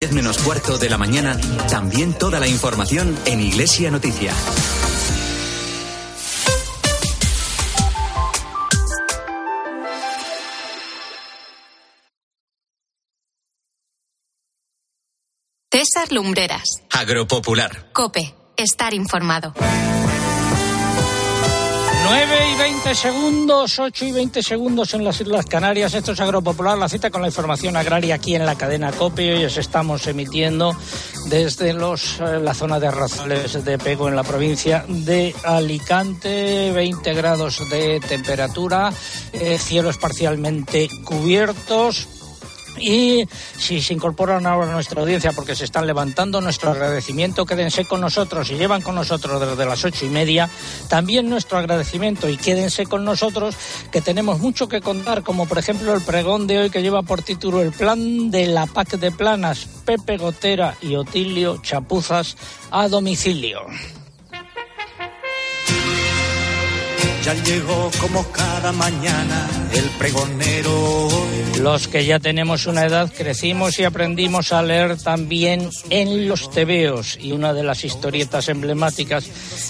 10 menos cuarto de la mañana, también toda la información en Iglesia Noticia. César Lumbreras. Agropopular. Cope. Estar informado. 9 y 20 segundos, 8 y 20 segundos en las Islas Canarias. Esto es Agropopular, la cita con la información agraria aquí en la cadena COPE. Hoy os estamos emitiendo desde los, eh, la zona de Arrazales de Pego en la provincia de Alicante. 20 grados de temperatura, eh, cielos parcialmente cubiertos y si se incorporan ahora a nuestra audiencia porque se están levantando, nuestro agradecimiento, quédense con nosotros y llevan con nosotros desde las ocho y media. También nuestro agradecimiento y quédense con nosotros que tenemos mucho que contar, como por ejemplo el pregón de hoy que lleva por título El plan de la PAC de Planas, Pepe Gotera y Otilio Chapuzas a domicilio. Ya llegó como cada mañana el pregonero. Los que ya tenemos una edad crecimos y aprendimos a leer también en los tebeos y una de las historietas emblemáticas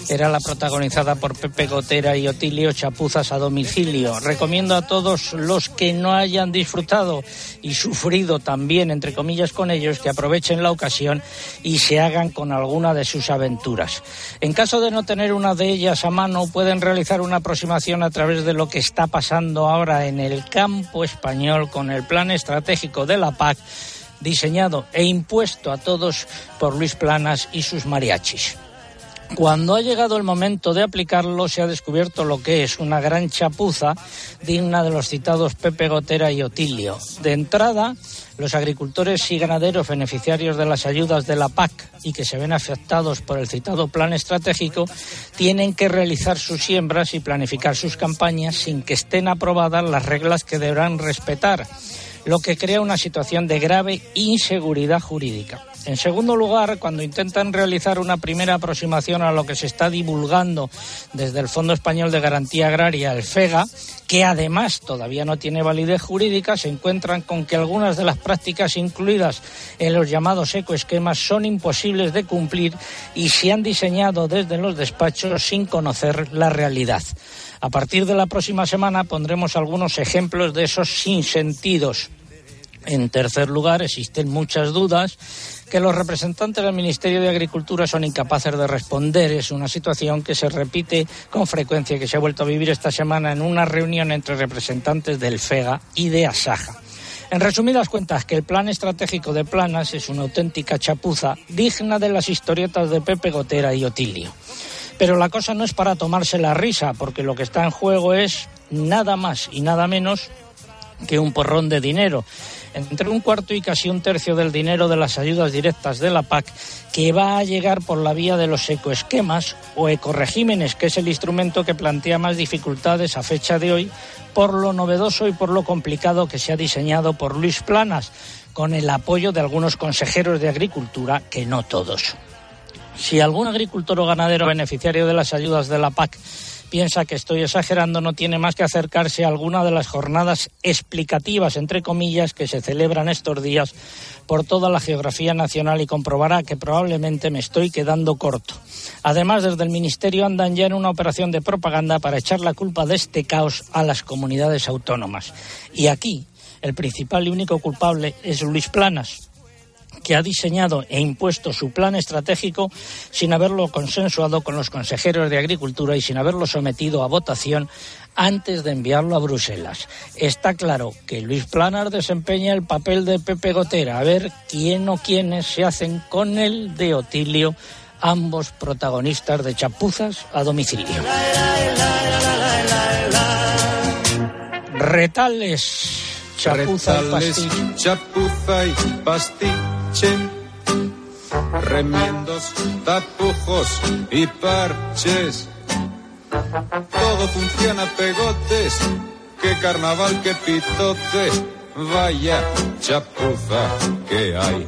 era la protagonizada por Pepe Gotera y Otilio Chapuzas a domicilio. Recomiendo a todos los que no hayan disfrutado y sufrido también, entre comillas, con ellos, que aprovechen la ocasión y se hagan con alguna de sus aventuras. En caso de no tener una de ellas a mano, pueden realizar una aproximación a través de lo que está pasando ahora en el campo español con el plan estratégico de la PAC diseñado e impuesto a todos por Luis Planas y sus mariachis. Cuando ha llegado el momento de aplicarlo, se ha descubierto lo que es una gran chapuza digna de los citados Pepe Gotera y Otilio. De entrada, los agricultores y ganaderos beneficiarios de las ayudas de la PAC y que se ven afectados por el citado plan estratégico tienen que realizar sus siembras y planificar sus campañas sin que estén aprobadas las reglas que deberán respetar, lo que crea una situación de grave inseguridad jurídica. En segundo lugar, cuando intentan realizar una primera aproximación a lo que se está divulgando desde el Fondo Español de Garantía Agraria, el FEGA, que además todavía no tiene validez jurídica, se encuentran con que algunas de las prácticas incluidas en los llamados ecoesquemas son imposibles de cumplir y se han diseñado desde los despachos sin conocer la realidad. A partir de la próxima semana pondremos algunos ejemplos de esos sinsentidos. En tercer lugar, existen muchas dudas que los representantes del Ministerio de Agricultura son incapaces de responder. Es una situación que se repite con frecuencia que se ha vuelto a vivir esta semana en una reunión entre representantes del FEGA y de ASAJA. En resumidas cuentas, que el plan estratégico de Planas es una auténtica chapuza digna de las historietas de Pepe Gotera y Otilio. Pero la cosa no es para tomarse la risa, porque lo que está en juego es nada más y nada menos que un porrón de dinero entre un cuarto y casi un tercio del dinero de las ayudas directas de la PAC que va a llegar por la vía de los ecoesquemas o ecoregímenes, que es el instrumento que plantea más dificultades a fecha de hoy por lo novedoso y por lo complicado que se ha diseñado por Luis Planas, con el apoyo de algunos consejeros de Agricultura, que no todos. Si algún agricultor o ganadero beneficiario de las ayudas de la PAC piensa que estoy exagerando, no tiene más que acercarse a alguna de las jornadas explicativas, entre comillas, que se celebran estos días por toda la geografía nacional y comprobará que probablemente me estoy quedando corto. Además, desde el Ministerio andan ya en una operación de propaganda para echar la culpa de este caos a las comunidades autónomas. Y aquí, el principal y único culpable es Luis Planas, que ha diseñado e impuesto su plan estratégico sin haberlo consensuado con los consejeros de Agricultura y sin haberlo sometido a votación antes de enviarlo a Bruselas. Está claro que Luis Planar desempeña el papel de Pepe Gotera, a ver quién o quiénes se hacen con el de Otilio, ambos protagonistas de chapuzas a domicilio. Retales, chapuza y chapuza y remiendos, tapujos y parches. Todo funciona pegotes, qué carnaval, qué pitote, vaya chapuza que hay.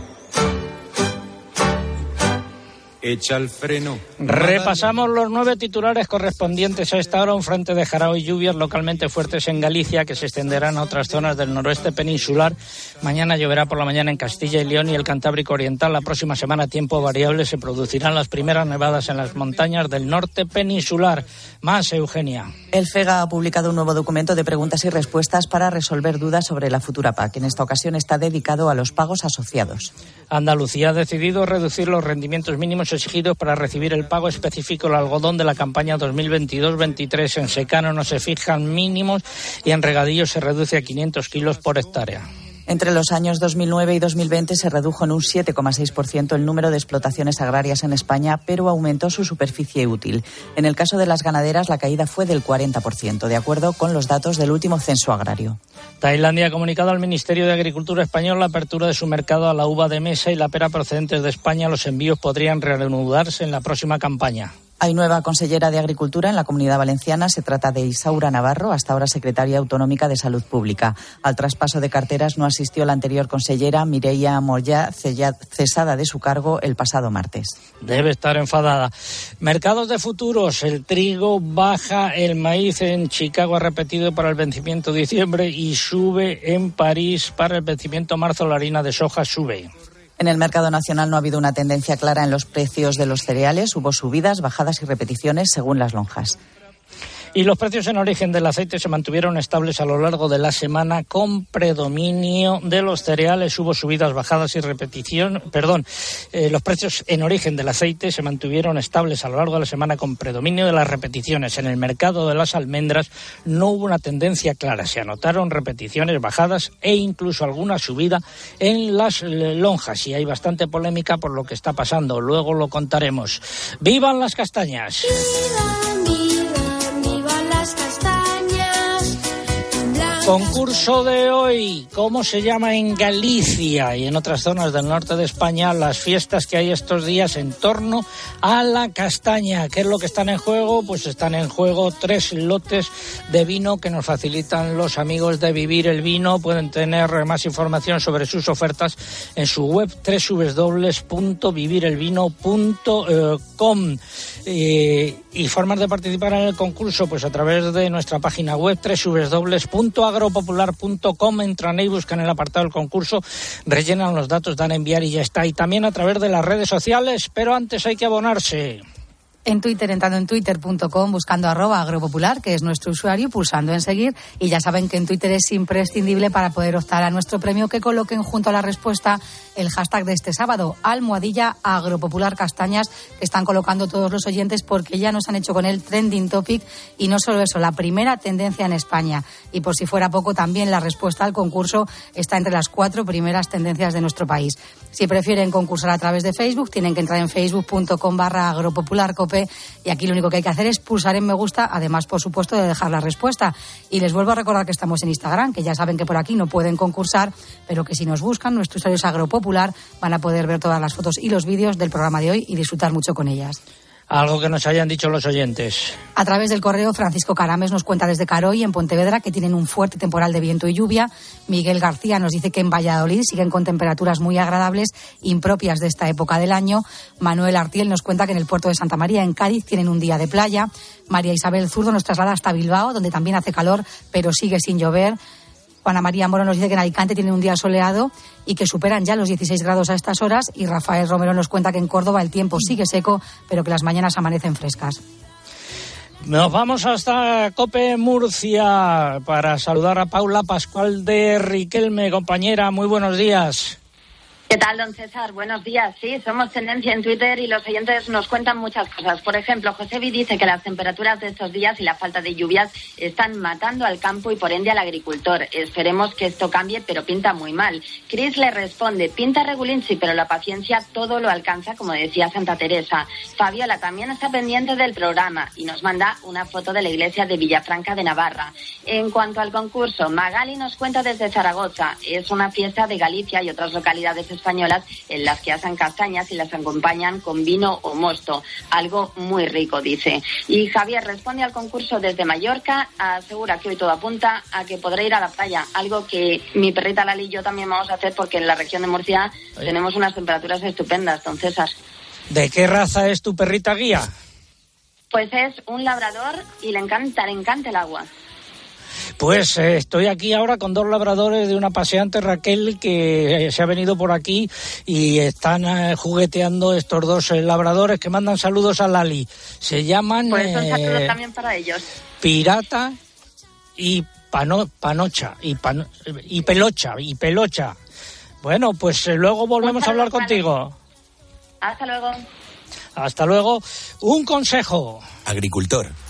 Echa el freno. Repasamos los nueve titulares correspondientes a esta hora. Un frente de jarao y lluvias localmente fuertes en Galicia que se extenderán a otras zonas del noroeste peninsular. Mañana lloverá por la mañana en Castilla y León y el Cantábrico Oriental. La próxima semana, tiempo variable, se producirán las primeras nevadas en las montañas del norte peninsular. Más, Eugenia. El FEGA ha publicado un nuevo documento de preguntas y respuestas para resolver dudas sobre la futura PAC. En esta ocasión está dedicado a los pagos asociados. Andalucía ha decidido reducir los rendimientos mínimos exigidos para recibir el pago específico del algodón de la campaña 2022-23. En secano no se fijan mínimos y en regadío se reduce a 500 kilos por hectárea. Entre los años 2009 y 2020 se redujo en un 7,6% el número de explotaciones agrarias en España, pero aumentó su superficie útil. En el caso de las ganaderas, la caída fue del 40%, de acuerdo con los datos del último censo agrario. Tailandia ha comunicado al Ministerio de Agricultura español la apertura de su mercado a la uva de mesa y la pera procedentes de España. Los envíos podrían reanudarse en la próxima campaña. Hay nueva consellera de Agricultura en la Comunidad Valenciana. Se trata de Isaura Navarro, hasta ahora secretaria autonómica de Salud Pública. Al traspaso de carteras no asistió la anterior consellera, Mireia Moya, cesada de su cargo el pasado martes. Debe estar enfadada. Mercados de futuros. El trigo baja, el maíz en Chicago ha repetido para el vencimiento de diciembre y sube en París para el vencimiento marzo. La harina de soja sube. En el mercado nacional no ha habido una tendencia clara en los precios de los cereales. Hubo subidas, bajadas y repeticiones según las lonjas. Y los precios en origen del aceite se mantuvieron estables a lo largo de la semana con predominio de los cereales. Hubo subidas, bajadas y repetición. Perdón, eh, los precios en origen del aceite se mantuvieron estables a lo largo de la semana con predominio de las repeticiones. En el mercado de las almendras no hubo una tendencia clara. Se anotaron repeticiones, bajadas e incluso alguna subida en las lonjas. Y hay bastante polémica por lo que está pasando. Luego lo contaremos. ¡Vivan las castañas! Concurso de hoy, ¿cómo se llama en Galicia y en otras zonas del norte de España las fiestas que hay estos días en torno a la castaña? ¿Qué es lo que están en juego? Pues están en juego tres lotes de vino que nos facilitan los amigos de Vivir el Vino. Pueden tener más información sobre sus ofertas en su web www.vivirelvino.com. Eh, y formas de participar en el concurso, pues a través de nuestra página web www.agropopular.com. Entran ahí, buscan el apartado del concurso, rellenan los datos, dan a enviar y ya está. Y también a través de las redes sociales, pero antes hay que abonarse en Twitter, entrando en twitter.com, buscando arroba agropopular, que es nuestro usuario, pulsando en seguir. Y ya saben que en Twitter es imprescindible para poder optar a nuestro premio que coloquen junto a la respuesta el hashtag de este sábado, almohadilla agropopular castañas, que están colocando todos los oyentes porque ya nos han hecho con el trending topic. Y no solo eso, la primera tendencia en España. Y por si fuera poco, también la respuesta al concurso está entre las cuatro primeras tendencias de nuestro país. Si prefieren concursar a través de Facebook, tienen que entrar en facebook.com barra y aquí lo único que hay que hacer es pulsar en me gusta, además, por supuesto, de dejar la respuesta. Y les vuelvo a recordar que estamos en Instagram, que ya saben que por aquí no pueden concursar, pero que si nos buscan, nuestro usuario es agropopular, van a poder ver todas las fotos y los vídeos del programa de hoy y disfrutar mucho con ellas. Algo que nos hayan dicho los oyentes. A través del correo, Francisco Carames nos cuenta desde Caroy, en Pontevedra, que tienen un fuerte temporal de viento y lluvia. Miguel García nos dice que en Valladolid siguen con temperaturas muy agradables, impropias de esta época del año. Manuel Artiel nos cuenta que en el puerto de Santa María, en Cádiz, tienen un día de playa. María Isabel Zurdo nos traslada hasta Bilbao, donde también hace calor, pero sigue sin llover. Juana María Moro nos dice que en Alicante tienen un día soleado y que superan ya los 16 grados a estas horas. Y Rafael Romero nos cuenta que en Córdoba el tiempo sigue seco, pero que las mañanas amanecen frescas. Nos vamos hasta Cope Murcia para saludar a Paula Pascual de Riquelme, compañera. Muy buenos días. ¿Qué tal, don César? Buenos días. Sí, somos tendencia en Twitter y los oyentes nos cuentan muchas cosas. Por ejemplo, Josevi dice que las temperaturas de estos días y la falta de lluvias están matando al campo y por ende al agricultor. Esperemos que esto cambie, pero pinta muy mal. Chris le responde, pinta regulín, sí, pero la paciencia todo lo alcanza, como decía Santa Teresa. Fabiola también está pendiente del programa y nos manda una foto de la iglesia de Villafranca de Navarra. En cuanto al concurso, Magali nos cuenta desde Zaragoza. Es una fiesta de Galicia y otras localidades españolas en las que hacen castañas y las acompañan con vino o mosto. Algo muy rico, dice. Y Javier responde al concurso desde Mallorca, asegura que hoy todo apunta a que podrá ir a la playa, algo que mi perrita Lali y yo también vamos a hacer porque en la región de Murcia tenemos unas temperaturas estupendas, don César. ¿De qué raza es tu perrita guía? Pues es un labrador y le encanta, le encanta el agua. Pues eh, estoy aquí ahora con dos labradores de una paseante Raquel que eh, se ha venido por aquí y están eh, jugueteando estos dos labradores que mandan saludos a Lali. Se llaman Pues un saludo también para ellos. Pirata y Panocha y, y Pelocha y Pelocha. Bueno, pues luego volvemos a hablar contigo. Hasta luego. Hasta luego. Un consejo. Agricultor.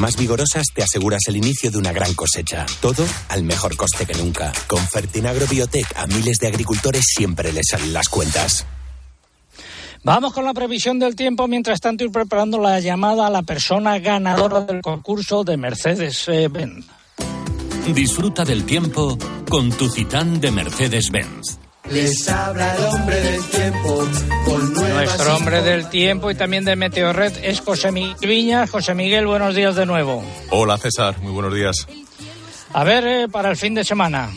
más vigorosas te aseguras el inicio de una gran cosecha. Todo al mejor coste que nunca. Con Fertinagro Biotech a miles de agricultores siempre les salen las cuentas. Vamos con la previsión del tiempo. Mientras tanto, ir preparando la llamada a la persona ganadora del concurso de Mercedes-Benz. Disfruta del tiempo con tu Citán de Mercedes-Benz. Les habla el hombre del tiempo con Nuestro hombre del tiempo y también de Meteorred es José Miguel Viñas. José Miguel, buenos días de nuevo. Hola César, muy buenos días. A ver, eh, para el fin de semana.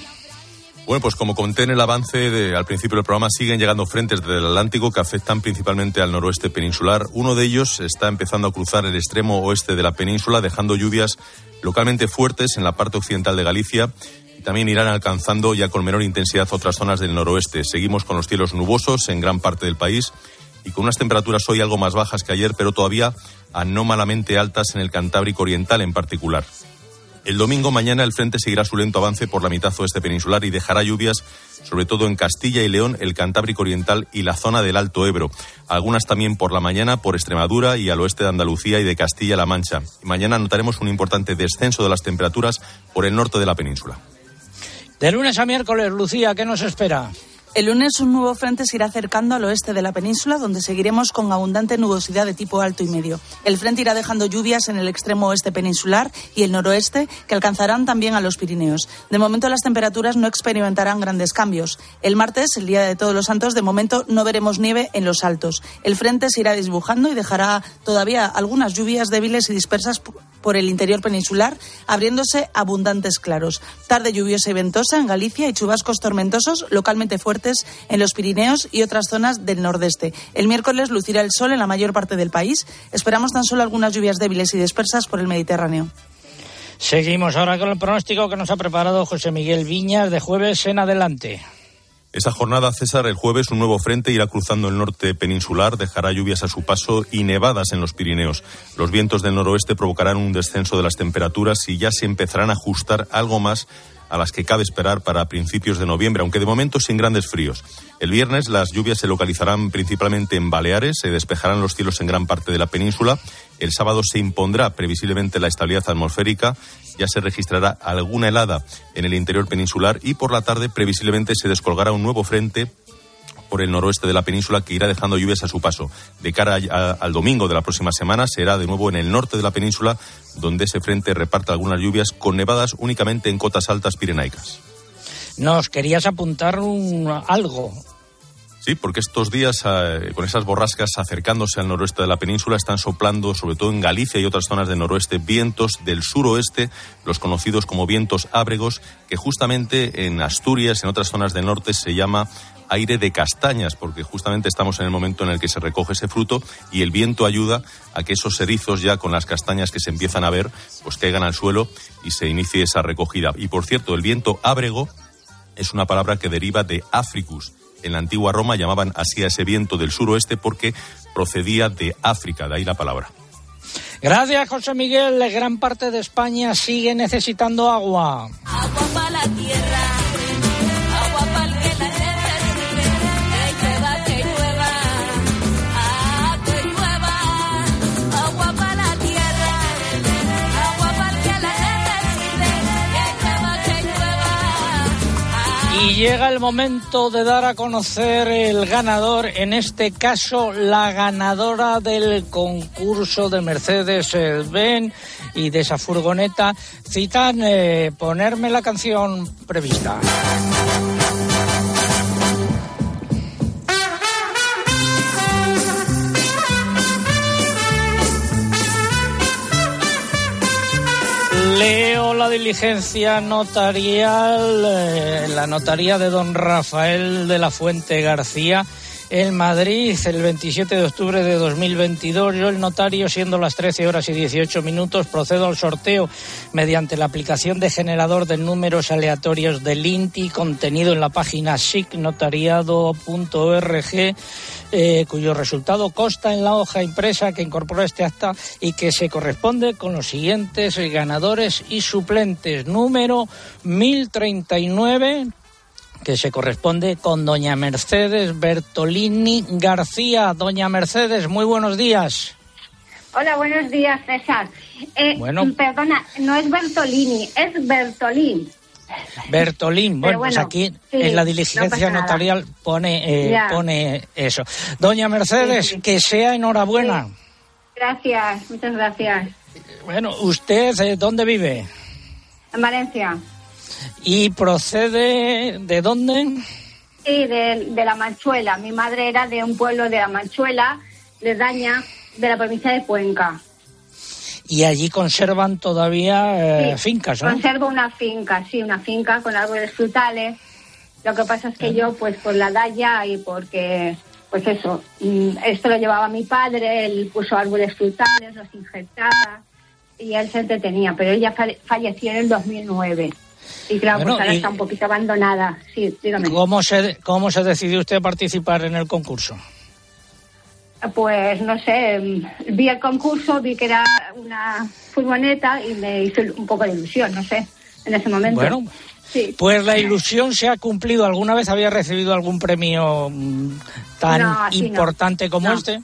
Bueno, pues como conté en el avance de, al principio del programa, siguen llegando frentes del Atlántico que afectan principalmente al noroeste peninsular. Uno de ellos está empezando a cruzar el extremo oeste de la península, dejando lluvias localmente fuertes en la parte occidental de Galicia también irán alcanzando ya con menor intensidad otras zonas del noroeste. Seguimos con los cielos nubosos en gran parte del país y con unas temperaturas hoy algo más bajas que ayer, pero todavía anómalamente altas en el Cantábrico Oriental en particular. El domingo mañana el frente seguirá su lento avance por la mitad oeste peninsular y dejará lluvias sobre todo en Castilla y León, el Cantábrico Oriental y la zona del Alto Ebro. Algunas también por la mañana por Extremadura y al oeste de Andalucía y de Castilla-La Mancha. mañana notaremos un importante descenso de las temperaturas por el norte de la península. De lunes a miércoles, Lucía, ¿qué nos espera? El lunes un nuevo frente se irá acercando al oeste de la península, donde seguiremos con abundante nubosidad de tipo alto y medio. El frente irá dejando lluvias en el extremo oeste peninsular y el noroeste, que alcanzarán también a los Pirineos. De momento las temperaturas no experimentarán grandes cambios. El martes, el día de Todos los Santos, de momento no veremos nieve en los altos. El frente se irá desbujando y dejará todavía algunas lluvias débiles y dispersas por el interior peninsular, abriéndose abundantes claros. Tarde lluviosa y ventosa en Galicia y chubascos tormentosos localmente fuertes en los Pirineos y otras zonas del nordeste. El miércoles lucirá el sol en la mayor parte del país. Esperamos tan solo algunas lluvias débiles y dispersas por el Mediterráneo. Seguimos ahora con el pronóstico que nos ha preparado José Miguel Viñas de jueves en adelante. Esa jornada, César, el jueves un nuevo frente irá cruzando el norte peninsular, dejará lluvias a su paso y nevadas en los Pirineos. Los vientos del noroeste provocarán un descenso de las temperaturas y ya se empezarán a ajustar algo más a las que cabe esperar para principios de noviembre, aunque de momento sin grandes fríos. El viernes las lluvias se localizarán principalmente en Baleares, se despejarán los cielos en gran parte de la península. El sábado se impondrá previsiblemente la estabilidad atmosférica, ya se registrará alguna helada en el interior peninsular y por la tarde previsiblemente se descolgará un nuevo frente por el noroeste de la península que irá dejando lluvias a su paso. De cara al domingo de la próxima semana será de nuevo en el norte de la península donde ese frente reparte algunas lluvias con nevadas únicamente en cotas altas pirenaicas. Nos querías apuntar algo. Sí, porque estos días, eh, con esas borrascas acercándose al noroeste de la península, están soplando, sobre todo en Galicia y otras zonas del noroeste, vientos del suroeste, los conocidos como vientos ábregos, que justamente en Asturias, en otras zonas del norte, se llama aire de castañas, porque justamente estamos en el momento en el que se recoge ese fruto y el viento ayuda a que esos erizos ya con las castañas que se empiezan a ver, pues caigan al suelo y se inicie esa recogida. Y por cierto, el viento ábrego es una palabra que deriva de Africus. En la antigua Roma llamaban así a ese viento del suroeste porque procedía de África, de ahí la palabra. Gracias, José Miguel. Gran parte de España sigue necesitando agua. Agua para la tierra llega el momento de dar a conocer el ganador, en este caso la ganadora del concurso de Mercedes-Benz y de esa furgoneta. Citan, eh, ponerme la canción prevista. Diligencia notarial, eh, la notaría de don Rafael de la Fuente García en Madrid el 27 de octubre de 2022. Yo, el notario, siendo las 13 horas y 18 minutos, procedo al sorteo mediante la aplicación de generador de números aleatorios del INTI contenido en la página sicnotariado.org eh, cuyo resultado consta en la hoja impresa que incorpora este acta y que se corresponde con los siguientes ganadores y suplentes. Número 1039 que se corresponde con doña Mercedes Bertolini García. Doña Mercedes, muy buenos días. Hola, buenos días, César. Eh, Bueno. Perdona, no es Bertolini, es Bertolín. Bertolín, bueno, pues aquí sí, en la diligencia notarial pone, eh, pone eso. Doña Mercedes, Sí, sí. que sea enhorabuena. Gracias, muchas gracias. Bueno, ¿usted eh, dónde vive? En Valencia. ¿Y procede de dónde? Sí, de, de La Manchuela. Mi madre era de un pueblo de La Manchuela, de Daña, de la provincia de Cuenca. Y allí conservan todavía eh, Sí, fincas, ¿no? Conservo una finca, sí, una finca con árboles frutales. Lo que pasa es que yo, pues por la daya y porque, pues eso, mm, esto lo llevaba mi padre, él puso árboles frutales, los injertaba y él se entretenía, pero ella falle- falleció en el 2009. Y claro, Bueno, pues ahora y- está un poquito abandonada. Sí, dígame. ¿Cómo se, ¿Cómo se decidió usted participar en el concurso? Pues no sé, mm, vi el concurso, vi que era una furgoneta y me hizo un poco de ilusión, no sé, en ese momento. Bueno, sí. Pues la ilusión se ha cumplido. ¿Alguna vez había recibido algún premio mm, tan No, así no. importante como No. este?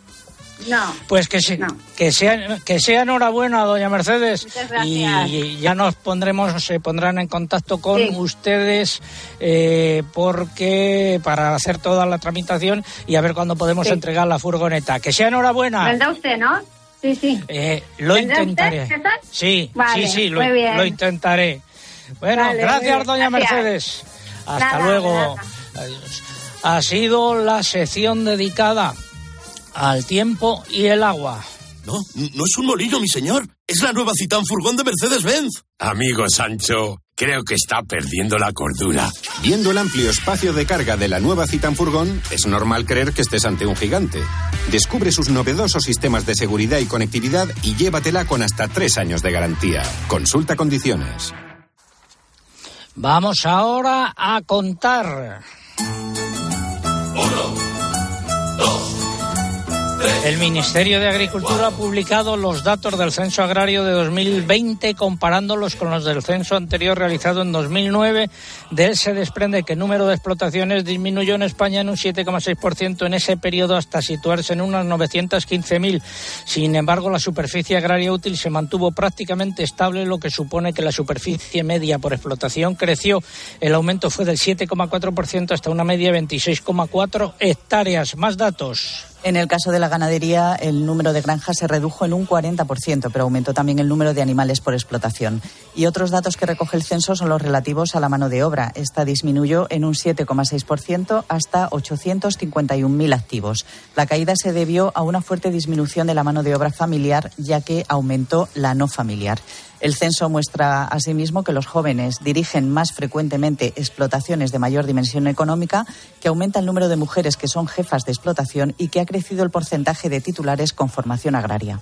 No. Pues que, se- que, sea, que sea enhorabuena, doña Mercedes. Y ya nos pondremos, se pondrán en contacto con Sí. ustedes eh, porque para hacer toda la tramitación y a ver cuándo podemos Sí. entregar la furgoneta. Que sea enhorabuena. ¿Vendrá usted, no? Sí, sí. Eh, lo ¿Vendrá intentaré. usted? Sí, Vale, sí, sí, lo, lo intentaré. Bueno, Vale, gracias, doña gracias. Mercedes. Hasta Nada, luego. nada. Ha sido la sección dedicada al tiempo y el agua. No, no es un molino, mi señor. Es la nueva Citán Furgón de Mercedes-Benz. Amigo Sancho, creo que está perdiendo la cordura. Viendo el amplio espacio de carga de la nueva Citan Furgón, es normal creer que estés ante un gigante. Descubre sus novedosos sistemas de seguridad y conectividad y llévatela con hasta tres años de garantía. Consulta condiciones. Vamos ahora a contar. El Ministerio de Agricultura ha publicado los datos del censo agrario de 2020 comparándolos con los del censo anterior realizado en 2009. De él se desprende que el número de explotaciones disminuyó en España en un 7,6% en ese periodo hasta situarse en unas 915.000. Sin embargo, la superficie agraria útil se mantuvo prácticamente estable, lo que supone que la superficie media por explotación creció. El aumento fue del 7,4% hasta una media de 26,4 hectáreas. Más datos. En el caso de la ganadería, el número de granjas se redujo en un 40%, pero aumentó también el número de animales por explotación. Y otros datos que recoge el censo son los relativos a la mano de obra. Esta disminuyó en un 7,6% hasta 851.000 activos. La caída se debió a una fuerte disminución de la mano de obra familiar, ya que aumentó la no familiar. El censo muestra asimismo que los jóvenes dirigen más frecuentemente explotaciones de mayor dimensión económica, que aumenta el número de mujeres que son jefas de explotación y que ha crecido el porcentaje de titulares con formación agraria.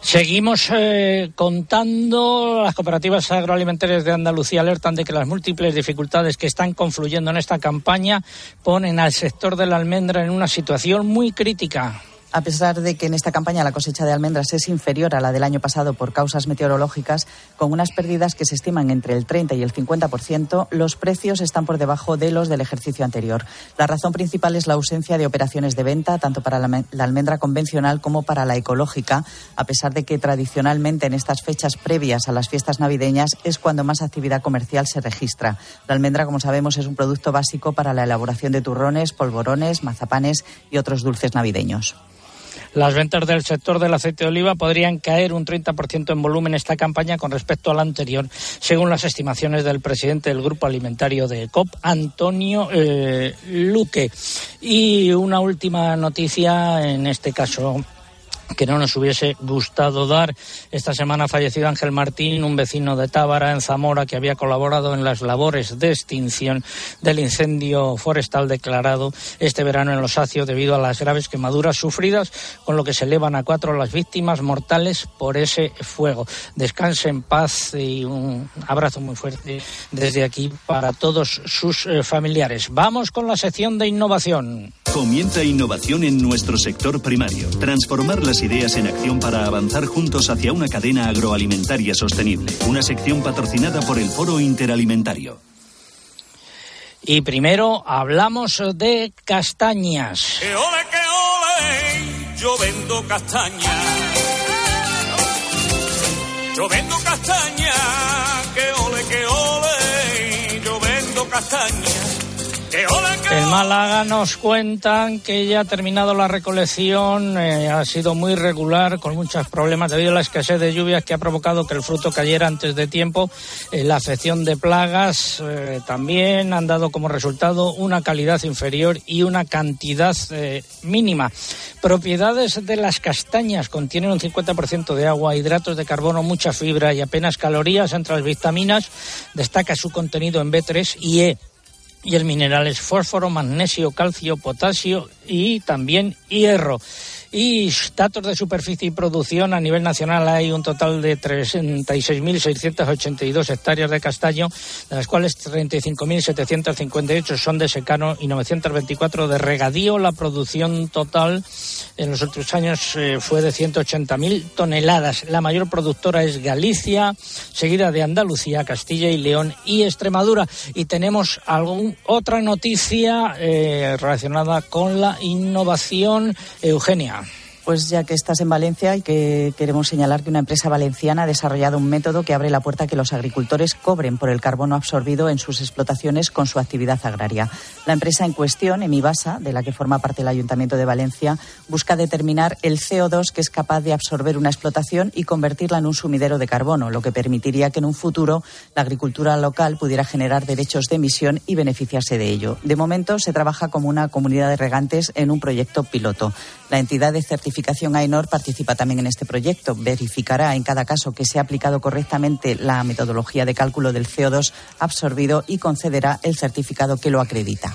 Seguimos eh, contando. Las cooperativas agroalimentarias de Andalucía alertan de que las múltiples dificultades que están confluyendo en esta campaña ponen al sector de la almendra en una situación muy crítica. A pesar de que en esta campaña la cosecha de almendras es inferior a la del año pasado por causas meteorológicas, con unas pérdidas que se estiman entre el 30 y el 50%, los precios están por debajo de los del ejercicio anterior. La razón principal es la ausencia de operaciones de venta, tanto para la, almendra convencional como para la ecológica, a pesar de que tradicionalmente en estas fechas previas a las fiestas navideñas es cuando más actividad comercial se registra. La almendra, como sabemos, es un producto básico para la elaboración de turrones, polvorones, mazapanes y otros dulces navideños. Las ventas del sector del aceite de oliva podrían caer un 30% en volumen esta campaña con respecto a la anterior, según las estimaciones del presidente del Grupo Alimentario de COP, Antonio eh, Luque. Y una última noticia, en este caso que no nos hubiese gustado dar. Esta semana fallecido Ángel Martín, un vecino de Tábara, en Zamora, que había colaborado en las labores de extinción del incendio forestal declarado este verano en Los Acios debido a las graves quemaduras sufridas, con lo que se elevan a cuatro las víctimas mortales por ese fuego. Descanse en paz y un abrazo muy fuerte desde aquí para todos sus eh, familiares. Vamos con la sección de innovación. Comienza innovación en nuestro sector primario. Transformar las ideas en acción para avanzar juntos hacia una cadena agroalimentaria sostenible. Una sección patrocinada por el Foro Interalimentario. Y primero hablamos de castañas. Que ole, que ole, yo vendo castañas. Yo vendo castañas, que ole, que ole, yo vendo castañas. En Málaga nos cuentan que ya ha terminado la recolección, eh, ha sido muy regular, con muchos problemas debido a la escasez de lluvias que ha provocado que el fruto cayera antes de tiempo. Eh, la afección de plagas eh, también han dado como resultado una calidad inferior y una cantidad mínima. Propiedades de las castañas contienen un 50% de agua, hidratos de carbono, mucha fibra y apenas calorías. Entre las vitaminas destaca su contenido en B3 y E y el mineral es fósforo, magnesio, calcio, potasio y también hierro. Y datos de superficie y producción a nivel nacional hay un total de 36.682 hectáreas de castaño, de las cuales 35.758 son de secano y 924 de regadío. La producción total en los últimos años eh, fue de 180.000 toneladas. La mayor productora es Galicia, seguida de Andalucía, Castilla y León y Extremadura. Y tenemos algún, otra noticia eh, relacionada con la innovación. Eugenia. Pues ya que estás en Valencia y que queremos señalar que una empresa valenciana ha desarrollado un método que abre la puerta a que los agricultores cobren por el carbono absorbido en sus explotaciones con su actividad agraria. La empresa en cuestión, Emibasa, de la que forma parte el Ayuntamiento de Valencia, busca determinar el CO2 que es capaz de absorber una explotación y convertirla en un sumidero de carbono, lo que permitiría que en un futuro la agricultura local pudiera generar derechos de emisión y beneficiarse de ello. De momento se trabaja como una comunidad de regantes en un proyecto piloto. La entidad de certificación AENOR participa también en este proyecto. Verificará en cada caso que se ha aplicado correctamente la metodología de cálculo del CO2 absorbido y concederá el certificado que lo acredita.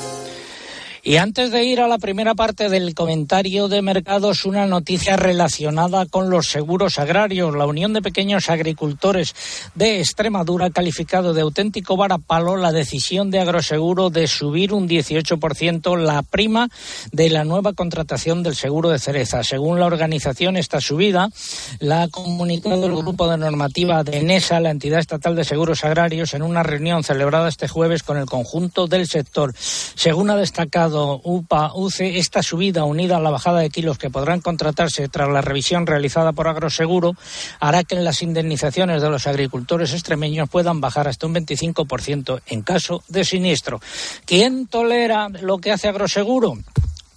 Y antes de ir a la primera parte del comentario de mercados, una noticia relacionada con los seguros agrarios. La Unión de Pequeños Agricultores de Extremadura ha calificado de auténtico varapalo la decisión de Agroseguro de subir un 18% la prima de la nueva contratación del seguro de cereza. Según la organización, esta subida la ha comunicado el Grupo de Normativa de ENESA, la entidad estatal de seguros agrarios, en una reunión celebrada este jueves con el conjunto del sector. Según ha destacado UPA UCE, esta subida unida a la bajada de kilos que podrán contratarse tras la revisión realizada por Agroseguro hará que las indemnizaciones de los agricultores extremeños puedan bajar hasta un 25% en caso de siniestro. ¿Quién tolera lo que hace Agroseguro?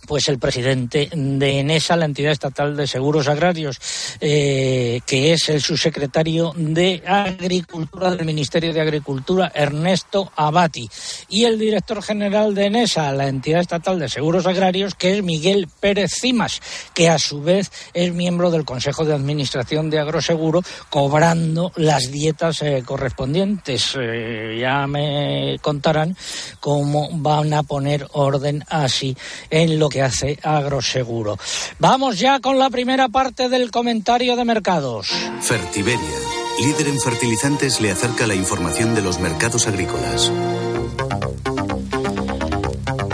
Pues el presidente de ENESA, la entidad estatal de seguros agrarios, eh, que es el subsecretario de Agricultura del Ministerio de Agricultura, Ernesto Abati, y el director general de ENESA, la entidad estatal de seguros agrarios, que es Miguel Pérez Cimas, que a su vez es miembro del Consejo de Administración de Agroseguro, cobrando las dietas eh, correspondientes. Eh, ya me contarán cómo van a poner orden así en lo que hace Agroseguro. Vamos ya con la primera parte del comentario de mercados. Fertiberia, líder en fertilizantes, le acerca la información de los mercados agrícolas.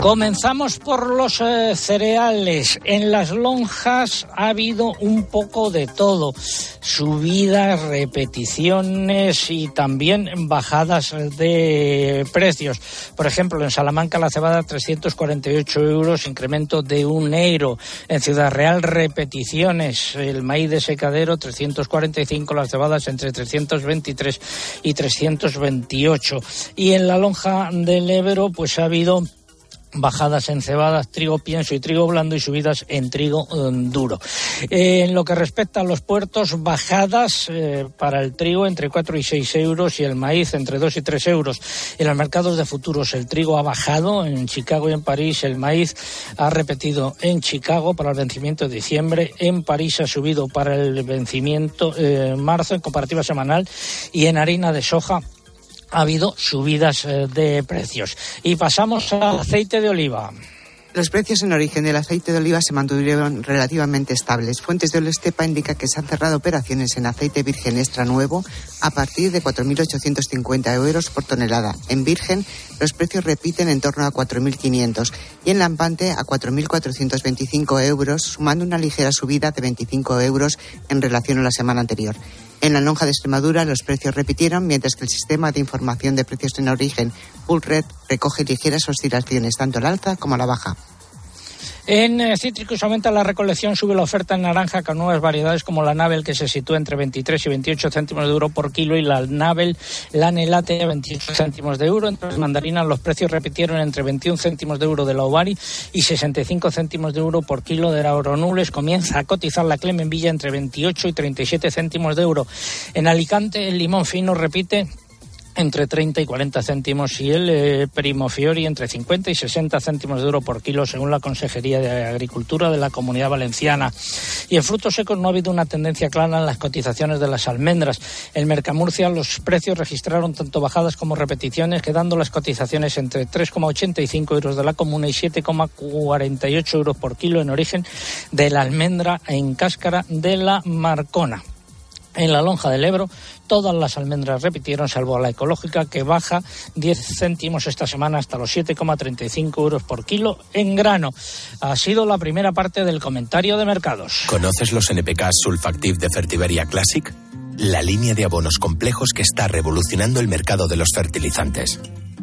Comenzamos por los eh, cereales. En las lonjas ha habido un poco de todo. Subidas, repeticiones y también bajadas de precios. Por ejemplo, en Salamanca la cebada 348 euros, incremento de un euro. En Ciudad Real repeticiones. El maíz de secadero 345, las cebadas entre 323 y 328. Y en la lonja del Ebro pues ha habido bajadas en cebadas, trigo pienso y trigo blando y subidas en trigo um, duro. Eh, en lo que respecta a los puertos, bajadas eh, para el trigo entre 4 y 6 euros y el maíz entre 2 y 3 euros. En los mercados de futuros el trigo ha bajado en Chicago y en París, el maíz ha repetido en Chicago para el vencimiento de diciembre, en París ha subido para el vencimiento en marzo en comparativa semanal y en harina de soja ha habido subidas eh, de precios. Y pasamos al aceite de oliva. Los precios en origen del aceite de oliva se mantuvieron relativamente estables. Fuentes de Olestepa indica que se han cerrado operaciones en aceite virgen extra nuevo a partir de 4.850 euros por tonelada. En virgen, los precios repiten en torno a 4.500 y en lampante a 4.425 euros, sumando una ligera subida de 25 euros en relación a la semana anterior. En la lonja de Extremadura los precios repitieron, mientras que el sistema de información de precios en origen, Red recoge ligeras oscilaciones tanto al alza como a la baja. En eh, cítricos aumenta la recolección, sube la oferta en naranja con nuevas variedades como la Nabel que se sitúa entre 23 y 28 céntimos de euro por kilo y la Nabel la Nelate a 28 céntimos de euro. Entre las mandarinas los precios repitieron entre 21 céntimos de euro de la Ovari y 65 céntimos de euro por kilo de la Oronules. Comienza a cotizar la Clemenvilla entre 28 y 37 céntimos de euro. En Alicante el limón fino repite entre 30 y 40 céntimos y el eh, Primo Fiori entre 50 y 60 céntimos de euro por kilo según la Consejería de Agricultura de la Comunidad Valenciana. Y en frutos secos no ha habido una tendencia clara en las cotizaciones de las almendras. En Mercamurcia los precios registraron tanto bajadas como repeticiones, quedando las cotizaciones entre 3,85 euros de la comuna y 7,48 euros por kilo en origen de la almendra en cáscara de la Marcona. En la lonja del Ebro todas las almendras repitieron, salvo la ecológica que baja 10 céntimos esta semana hasta los 7,35 euros por kilo en grano. Ha sido la primera parte del comentario de mercados. ¿Conoces los NPK Sulfactive de Fertiberia Classic? La línea de abonos complejos que está revolucionando el mercado de los fertilizantes.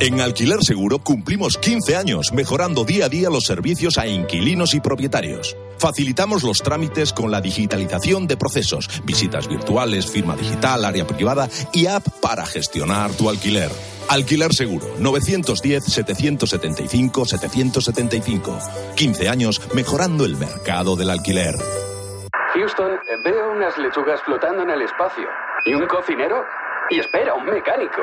En Alquiler Seguro cumplimos 15 años mejorando día a día los servicios a inquilinos y propietarios. Facilitamos los trámites con la digitalización de procesos, visitas virtuales, firma digital, área privada y app para gestionar tu alquiler. Alquiler Seguro, 910-775-775. 15 años mejorando el mercado del alquiler. Houston, veo unas lechugas flotando en el espacio. ¿Y un cocinero? Y espera, un mecánico.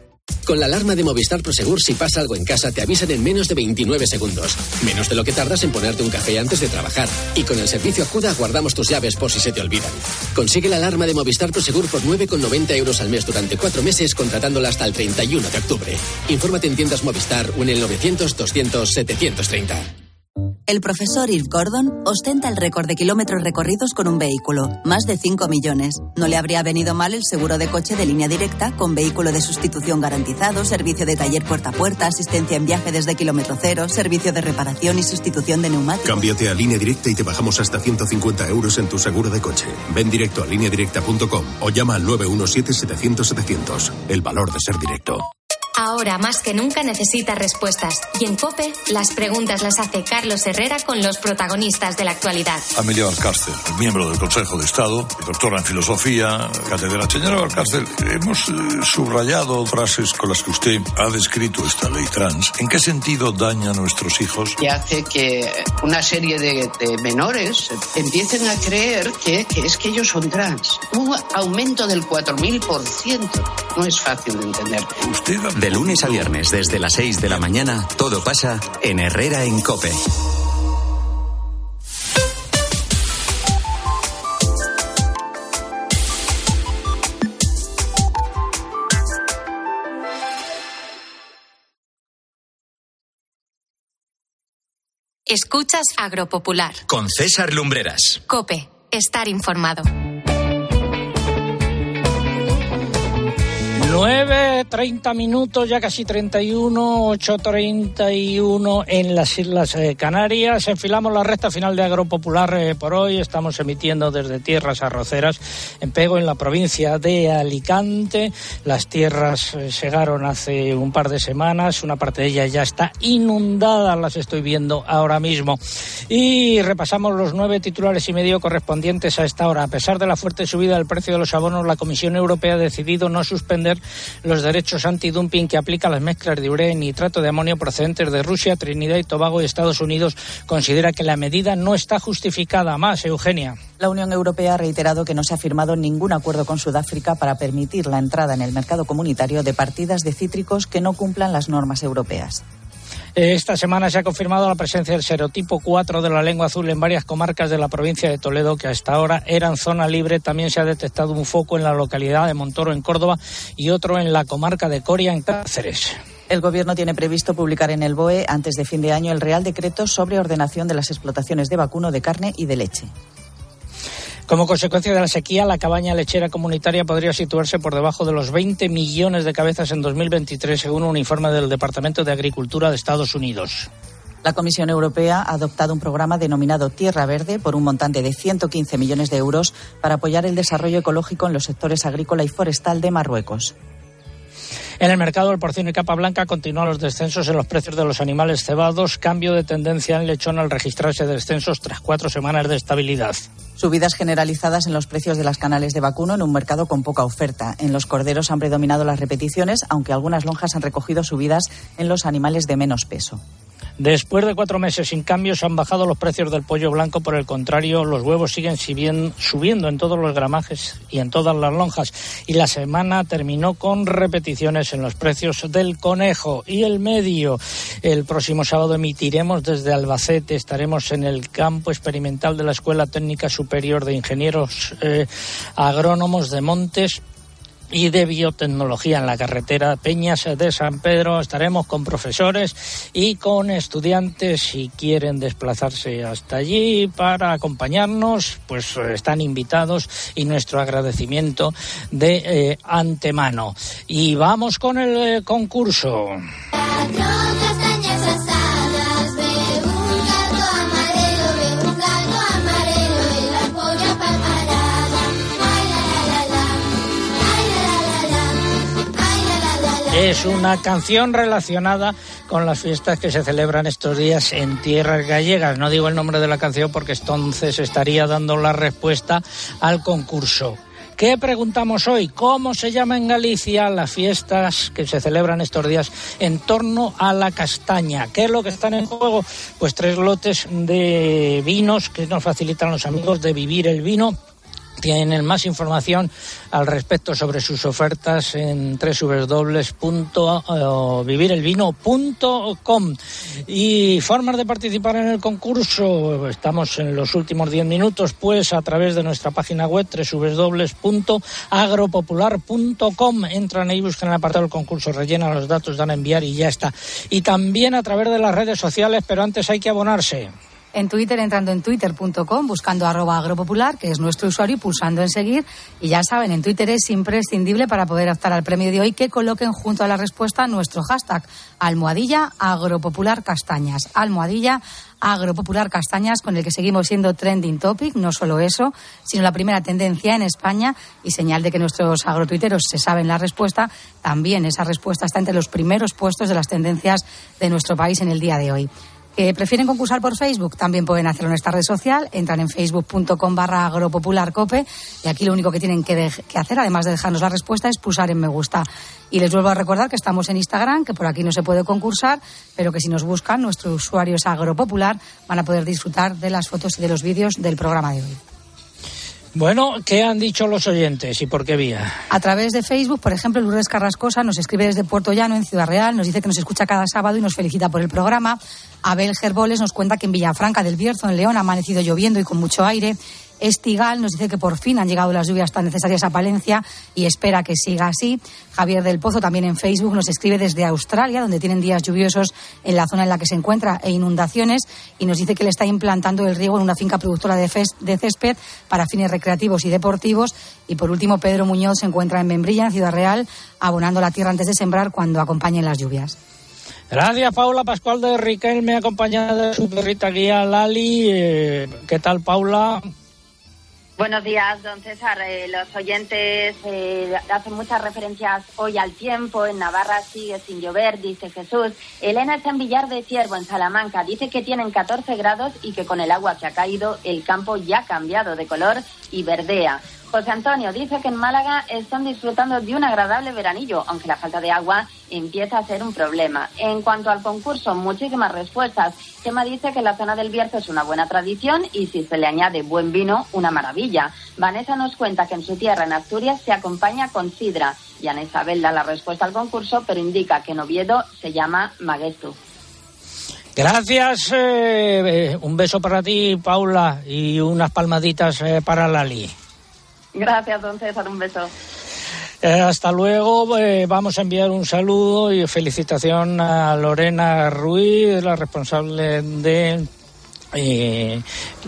Con la alarma de Movistar Prosegur, si pasa algo en casa, te avisan en menos de 29 segundos. Menos de lo que tardas en ponerte un café antes de trabajar. Y con el servicio Acuda guardamos tus llaves por si se te olvidan. Consigue la alarma de Movistar Prosegur por 9,90 euros al mes durante cuatro meses, contratándola hasta el 31 de octubre. Infórmate en tiendas Movistar o en el 900 200 730. El profesor Yves Gordon ostenta el récord de kilómetros recorridos con un vehículo, más de 5 millones. No le habría venido mal el seguro de coche de línea directa, con vehículo de sustitución garantizado, servicio de taller puerta a puerta, asistencia en viaje desde kilómetro cero, servicio de reparación y sustitución de neumáticos. Cámbiate a línea directa y te bajamos hasta 150 euros en tu seguro de coche. Ven directo a lineadirecta.com o llama al 917-700-700. El valor de ser directo. Ahora más que nunca necesita respuestas. Y en COPE, las preguntas las hace Carlos Herrera con los protagonistas de la actualidad. Amelia Valcárcel, miembro del Consejo de Estado, doctora en filosofía, catedral. Señora Valcárcel, hemos eh, subrayado frases con las que usted ha descrito esta ley trans. ¿En qué sentido daña a nuestros hijos? Y hace que una serie de, de menores empiecen a creer que, que es que ellos son trans. Un aumento del 4.000%. No es fácil de entender. Usted De lunes a viernes, desde las 6 de la mañana, todo pasa en Herrera en Cope. Escuchas Agropopular. Con César Lumbreras. Cope, estar informado. 9, 30 minutos, ya casi 31, 8.31 en las Islas eh, Canarias. Enfilamos la recta final de Agropopular eh, por hoy. Estamos emitiendo desde tierras arroceras en Pego, en la provincia de Alicante. Las tierras eh, segaron hace un par de semanas. Una parte de ellas ya está inundada, las estoy viendo ahora mismo. Y repasamos los nueve titulares y medio correspondientes a esta hora. A pesar de la fuerte subida del precio de los abonos, la Comisión Europea ha decidido no suspender los derechos antidumping que aplica a las mezclas de urea y nitrato de amonio procedentes de Rusia, Trinidad y Tobago y Estados Unidos considera que la medida no está justificada. Más, Eugenia. La Unión Europea ha reiterado que no se ha firmado ningún acuerdo con Sudáfrica para permitir la entrada en el mercado comunitario de partidas de cítricos que no cumplan las normas europeas. Esta semana se ha confirmado la presencia del serotipo 4 de la lengua azul en varias comarcas de la provincia de Toledo que hasta ahora eran zona libre. También se ha detectado un foco en la localidad de Montoro, en Córdoba, y otro en la comarca de Coria, en Cáceres. El Gobierno tiene previsto publicar en el BOE antes de fin de año el Real Decreto sobre ordenación de las explotaciones de vacuno, de carne y de leche. Como consecuencia de la sequía, la cabaña lechera comunitaria podría situarse por debajo de los 20 millones de cabezas en 2023, según un informe del Departamento de Agricultura de Estados Unidos. La Comisión Europea ha adoptado un programa denominado Tierra Verde por un montante de 115 millones de euros para apoyar el desarrollo ecológico en los sectores agrícola y forestal de Marruecos. En el mercado del porcino y capa blanca continúan los descensos en los precios de los animales cebados, cambio de tendencia en lechón al registrarse descensos tras cuatro semanas de estabilidad. Subidas generalizadas en los precios de las canales de vacuno en un mercado con poca oferta. En los corderos han predominado las repeticiones, aunque algunas lonjas han recogido subidas en los animales de menos peso. Después de cuatro meses sin cambios han bajado los precios del pollo blanco, por el contrario, los huevos siguen subiendo en todos los gramajes y en todas las lonjas. Y la semana terminó con repeticiones en los precios del conejo y el medio. El próximo sábado emitiremos desde Albacete, estaremos en el campo experimental de la Escuela Técnica Superior de Ingenieros eh, Agrónomos de Montes y de biotecnología en la carretera Peñas de San Pedro. Estaremos con profesores y con estudiantes si quieren desplazarse hasta allí para acompañarnos, pues eh, están invitados y nuestro agradecimiento de eh, antemano. Y vamos con el eh, concurso. Es una canción relacionada con las fiestas que se celebran estos días en tierras gallegas. No digo el nombre de la canción porque entonces estaría dando la respuesta al concurso. ¿Qué preguntamos hoy? ¿Cómo se llama en Galicia las fiestas que se celebran estos días en torno a la castaña? ¿Qué es lo que están en juego? Pues tres lotes de vinos que nos facilitan los amigos de Vivir el Vino tienen más información al respecto sobre sus ofertas en www.vivirelvino.com y formas de participar en el concurso. Estamos en los últimos 10 minutos, pues a través de nuestra página web www.agropopular.com. Entran ahí, buscan el apartado del concurso, rellenan los datos, dan a enviar y ya está. Y también a través de las redes sociales, pero antes hay que abonarse en Twitter entrando en twitter.com, buscando arroba agropopular, que es nuestro usuario, y pulsando en seguir. Y ya saben, en Twitter es imprescindible para poder optar al premio de hoy que coloquen junto a la respuesta nuestro hashtag almohadilla agropopular castañas. Almohadilla agropopular castañas con el que seguimos siendo trending topic, no solo eso, sino la primera tendencia en España y señal de que nuestros agrotuiteros se saben la respuesta, también esa respuesta está entre los primeros puestos de las tendencias de nuestro país en el día de hoy. ¿Que prefieren concursar por Facebook? También pueden hacerlo en esta red social. Entran en facebook.com barra agropopularcope y aquí lo único que tienen que, que, hacer, además de dejarnos la respuesta, es pulsar en me gusta. Y les vuelvo a recordar que estamos en Instagram, que por aquí no se puede concursar, pero que si nos buscan, nuestro usuario es agropopular, van a poder disfrutar de las fotos y de los vídeos del programa de hoy. Bueno, ¿qué han dicho los oyentes y por qué vía? A través de Facebook, por ejemplo, Lourdes Carrascosa nos escribe desde Puerto Llano, en Ciudad Real, nos dice que nos escucha cada sábado y nos felicita por el programa. Abel Gerboles nos cuenta que en Villafranca del Bierzo, en León, ha amanecido lloviendo y con mucho aire. Estigal nos dice que por fin han llegado las lluvias tan necesarias a Palencia y espera que siga así. Javier del Pozo también en Facebook nos escribe desde Australia, donde tienen días lluviosos en la zona en la que se encuentra e inundaciones y nos dice que le está implantando el riego en una finca productora de, de césped para fines recreativos y deportivos. Y por último, Pedro Muñoz se encuentra en Membrilla, en Ciudad Real, abonando la tierra antes de sembrar cuando acompañen las lluvias. Gracias, Paula Pascual de Riquelme, acompañada de su perrita guía Lali. Eh, ¿Qué tal, Paula? Buenos días, don César. Eh, los oyentes eh, hacen muchas referencias hoy al tiempo. En Navarra sigue sin llover, dice Jesús. Elena está en Villar de Ciervo, en Salamanca. Dice que tienen 14 grados y que con el agua que ha caído el campo ya ha cambiado de color y verdea. José Antonio dice que en Málaga están disfrutando de un agradable veranillo, aunque la falta de agua empieza a ser un problema. En cuanto al concurso, muchísimas respuestas. Tema dice que la zona del Bierzo es una buena tradición y si se le añade buen vino, una maravilla. Vanessa nos cuenta que en su tierra, en Asturias, se acompaña con sidra. Y Ana Isabel da la respuesta al concurso, pero indica que en Oviedo se llama maguestu. Gracias. Eh, un beso para ti, Paula, y unas palmaditas eh, para Lali. Gracias, don César, un beso. Eh, hasta luego. Eh, vamos a enviar un saludo y felicitación a Lorena Ruiz, la responsable de eh,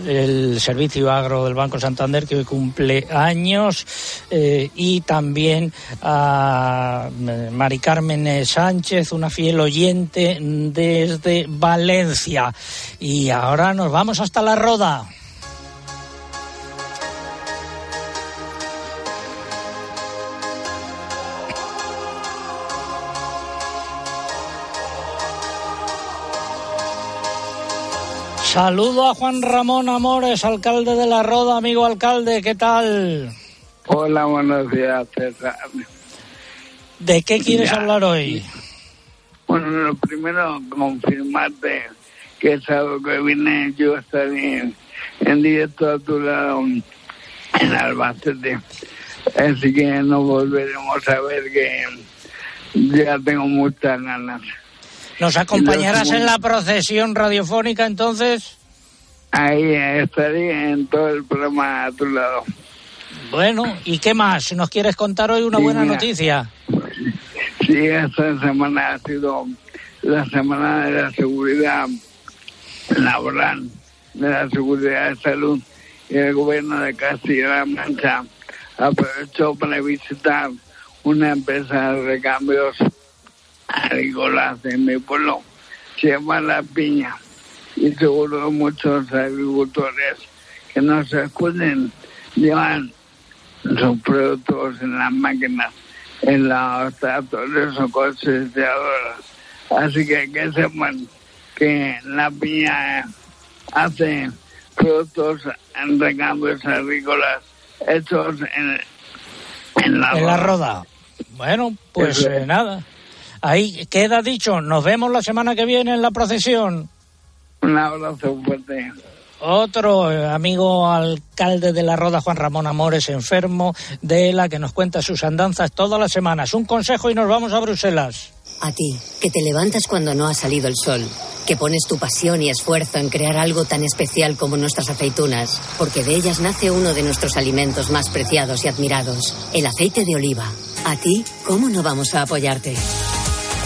el servicio agro del Banco Santander que hoy cumple años y también a Mari Carmen Sánchez, una fiel oyente desde Valencia. Y ahora nos vamos hasta la Roda. Saludo a Juan Ramón Amores, alcalde de La Roda, amigo alcalde, ¿qué tal? Hola, buenos días, César. ¿De qué quieres hablar hoy? Bueno, lo primero, confirmarte que sábado que viene yo estaré en directo a tu lado en Albacete. Así que nos volveremos a ver que ya tengo muchas ganas. ¿Nos acompañarás en la procesión radiofónica entonces? Ahí estaré en todo el programa a tu lado. Bueno, ¿y qué más? ¿Nos quieres contar hoy una buena noticia? Sí, esta semana ha sido la semana de la seguridad laboral, de la seguridad de salud y el gobierno de Castilla-La Mancha aprovechó para visitar una empresa de recambios agrícolas en mi pueblo se llama La Piña y seguro muchos agricultores que no se escuchen llevan sus productos en las máquinas, en los tractores o cosechadoras. Así que que sepan que La Piña hace productos en recambios agrícolas hechos en, En la, en la roda. Bueno, pues eh, nada. Ahí queda dicho. Nos vemos la semana que viene en la procesión. Un abrazo fuerte. Otro eh, amigo alcalde de la Roda, Juan Ramón Amores, enfermo de la que nos cuenta sus andanzas todas las semanas. Un consejo y nos vamos a Bruselas. A ti, que te levantas cuando no ha salido el sol, que pones tu pasión y esfuerzo en crear algo tan especial como nuestras aceitunas, porque de ellas nace uno de nuestros alimentos más preciados y admirados, el aceite de oliva. A ti, ¿cómo no vamos a apoyarte?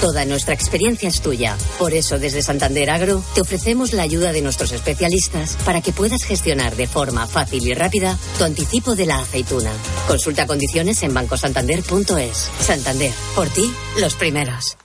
Toda nuestra experiencia es tuya. Por eso, desde Santander Agro, te ofrecemos la ayuda de nuestros especialistas para que puedas gestionar de forma fácil y rápida tu anticipo de la aceituna. Consulta condiciones en bancosantander.es. Santander, por ti, los primeros.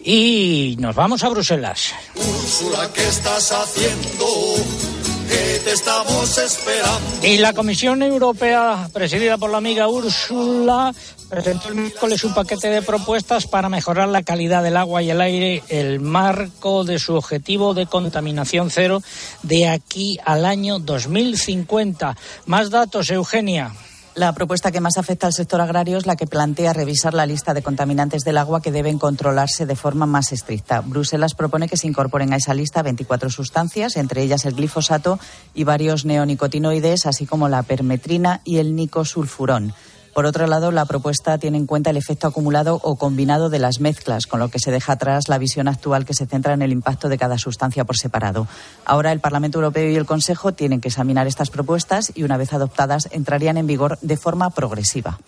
Y nos vamos a Bruselas. Úrsula, ¿qué estás haciendo? Que te estamos esperando. Y la Comisión Europea, presidida por la amiga Úrsula, presentó el miércoles un paquete de propuestas para mejorar la calidad del agua y el aire, el marco de su objetivo de contaminación cero de aquí al año 2050. Más datos, Eugenia. La propuesta que más afecta al sector agrario es la que plantea revisar la lista de contaminantes del agua que deben controlarse de forma más estricta. Bruselas propone que se incorporen a esa lista 24 sustancias, entre ellas el glifosato y varios neonicotinoides, así como la permetrina y el nicosulfurón. Por otro lado, la propuesta tiene en cuenta el efecto acumulado o combinado de las mezclas, con lo que se deja atrás la visión actual que se centra en el impacto de cada sustancia por separado. Ahora el Parlamento Europeo y el Consejo tienen que examinar estas propuestas y, una vez adoptadas, entrarían en vigor de forma progresiva.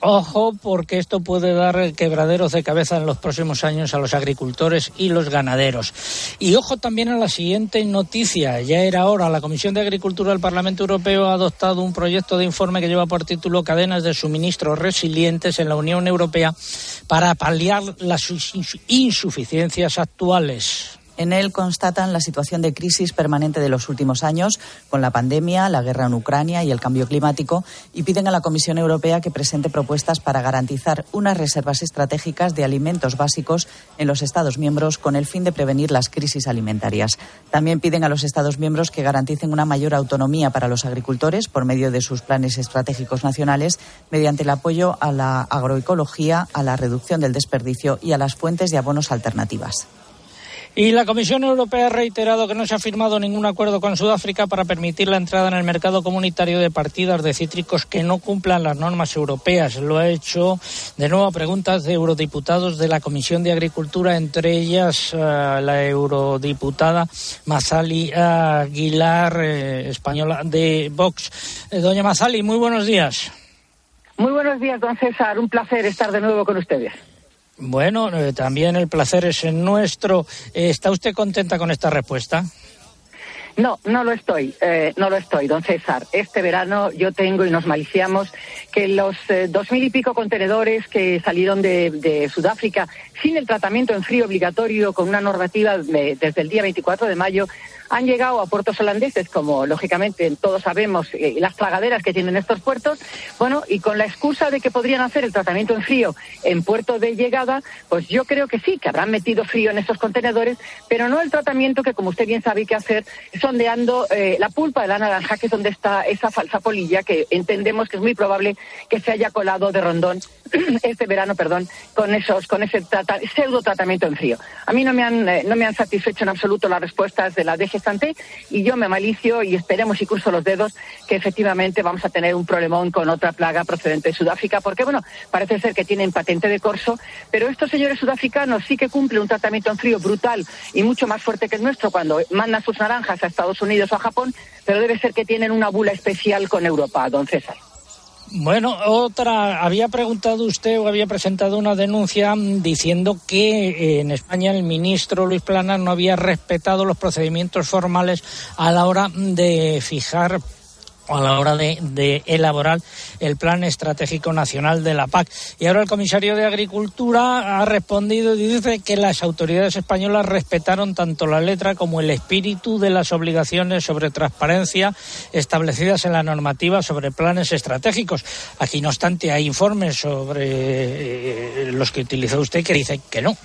Ojo, porque esto puede dar quebraderos de cabeza en los próximos años a los agricultores y los ganaderos. Y ojo también a la siguiente noticia. Ya era hora. La Comisión de Agricultura del Parlamento Europeo ha adoptado un proyecto de informe que lleva por título Cadenas de suministro resilientes en la Unión Europea para paliar las insuficiencias actuales. En él constatan la situación de crisis permanente de los últimos años, con la pandemia, la guerra en Ucrania y el cambio climático, y piden a la Comisión Europea que presente propuestas para garantizar unas reservas estratégicas de alimentos básicos en los Estados miembros con el fin de prevenir las crisis alimentarias. También piden a los Estados miembros que garanticen una mayor autonomía para los agricultores por medio de sus planes estratégicos nacionales, mediante el apoyo a la agroecología, a la reducción del desperdicio y a las fuentes de abonos alternativas. Y la Comisión Europea ha reiterado que no se ha firmado ningún acuerdo con Sudáfrica para permitir la entrada en el mercado comunitario de partidas de cítricos que no cumplan las normas europeas. Lo ha hecho de nuevo a preguntas de eurodiputados de la Comisión de Agricultura, entre ellas uh, la eurodiputada Masali Aguilar, eh, española de Vox. Eh, doña Masali, muy buenos días. Muy buenos días, don César. Un placer estar de nuevo con ustedes. Bueno, eh, también el placer es nuestro. Eh, ¿Está usted contenta con esta respuesta? No, no lo estoy, eh, no lo estoy, don César. Este verano yo tengo y nos maliciamos que los eh, dos mil y pico contenedores que salieron de, Sudáfrica sin el tratamiento en frío obligatorio con una normativa de, desde el día 24 de mayo han llegado a puertos holandeses, como lógicamente todos sabemos eh, las tragaderas que tienen estos puertos, bueno, y con la excusa de que podrían hacer el tratamiento en frío en puerto de llegada, pues yo creo que sí, que habrán metido frío en estos contenedores, pero no el tratamiento que, como usted bien sabe, que hacer sondeando eh, la pulpa de la naranja, que es donde está esa falsa polilla, que entendemos que es muy probable que se haya colado de rondón este verano, perdón, con esos, con ese trata, pseudo tratamiento en frío. A mí no me han, eh, no me han satisfecho en absoluto las respuestas de la DG Santé y yo me malicio y esperemos y cruzo los dedos que efectivamente vamos a tener un problemón con otra plaga procedente de Sudáfrica, porque bueno, parece ser que tienen patente de corso, pero estos señores sudafricanos sí que cumplen un tratamiento en frío brutal y mucho más fuerte que el nuestro cuando mandan sus naranjas a Estados Unidos o a Japón, pero debe ser que tienen una bula especial con Europa, don César. Bueno, otra, había preguntado usted o había presentado una denuncia diciendo que eh, en España el ministro Luis Plana no había respetado los procedimientos formales a la hora de fijar a la hora de, elaborar el Plan Estratégico Nacional de la PAC. Y ahora el comisario de Agricultura ha respondido y dice que las autoridades españolas respetaron tanto la letra como el espíritu de las obligaciones sobre transparencia establecidas en la normativa sobre planes estratégicos. Aquí, no obstante, hay informes sobre eh, los que utilizó usted que dicen que no.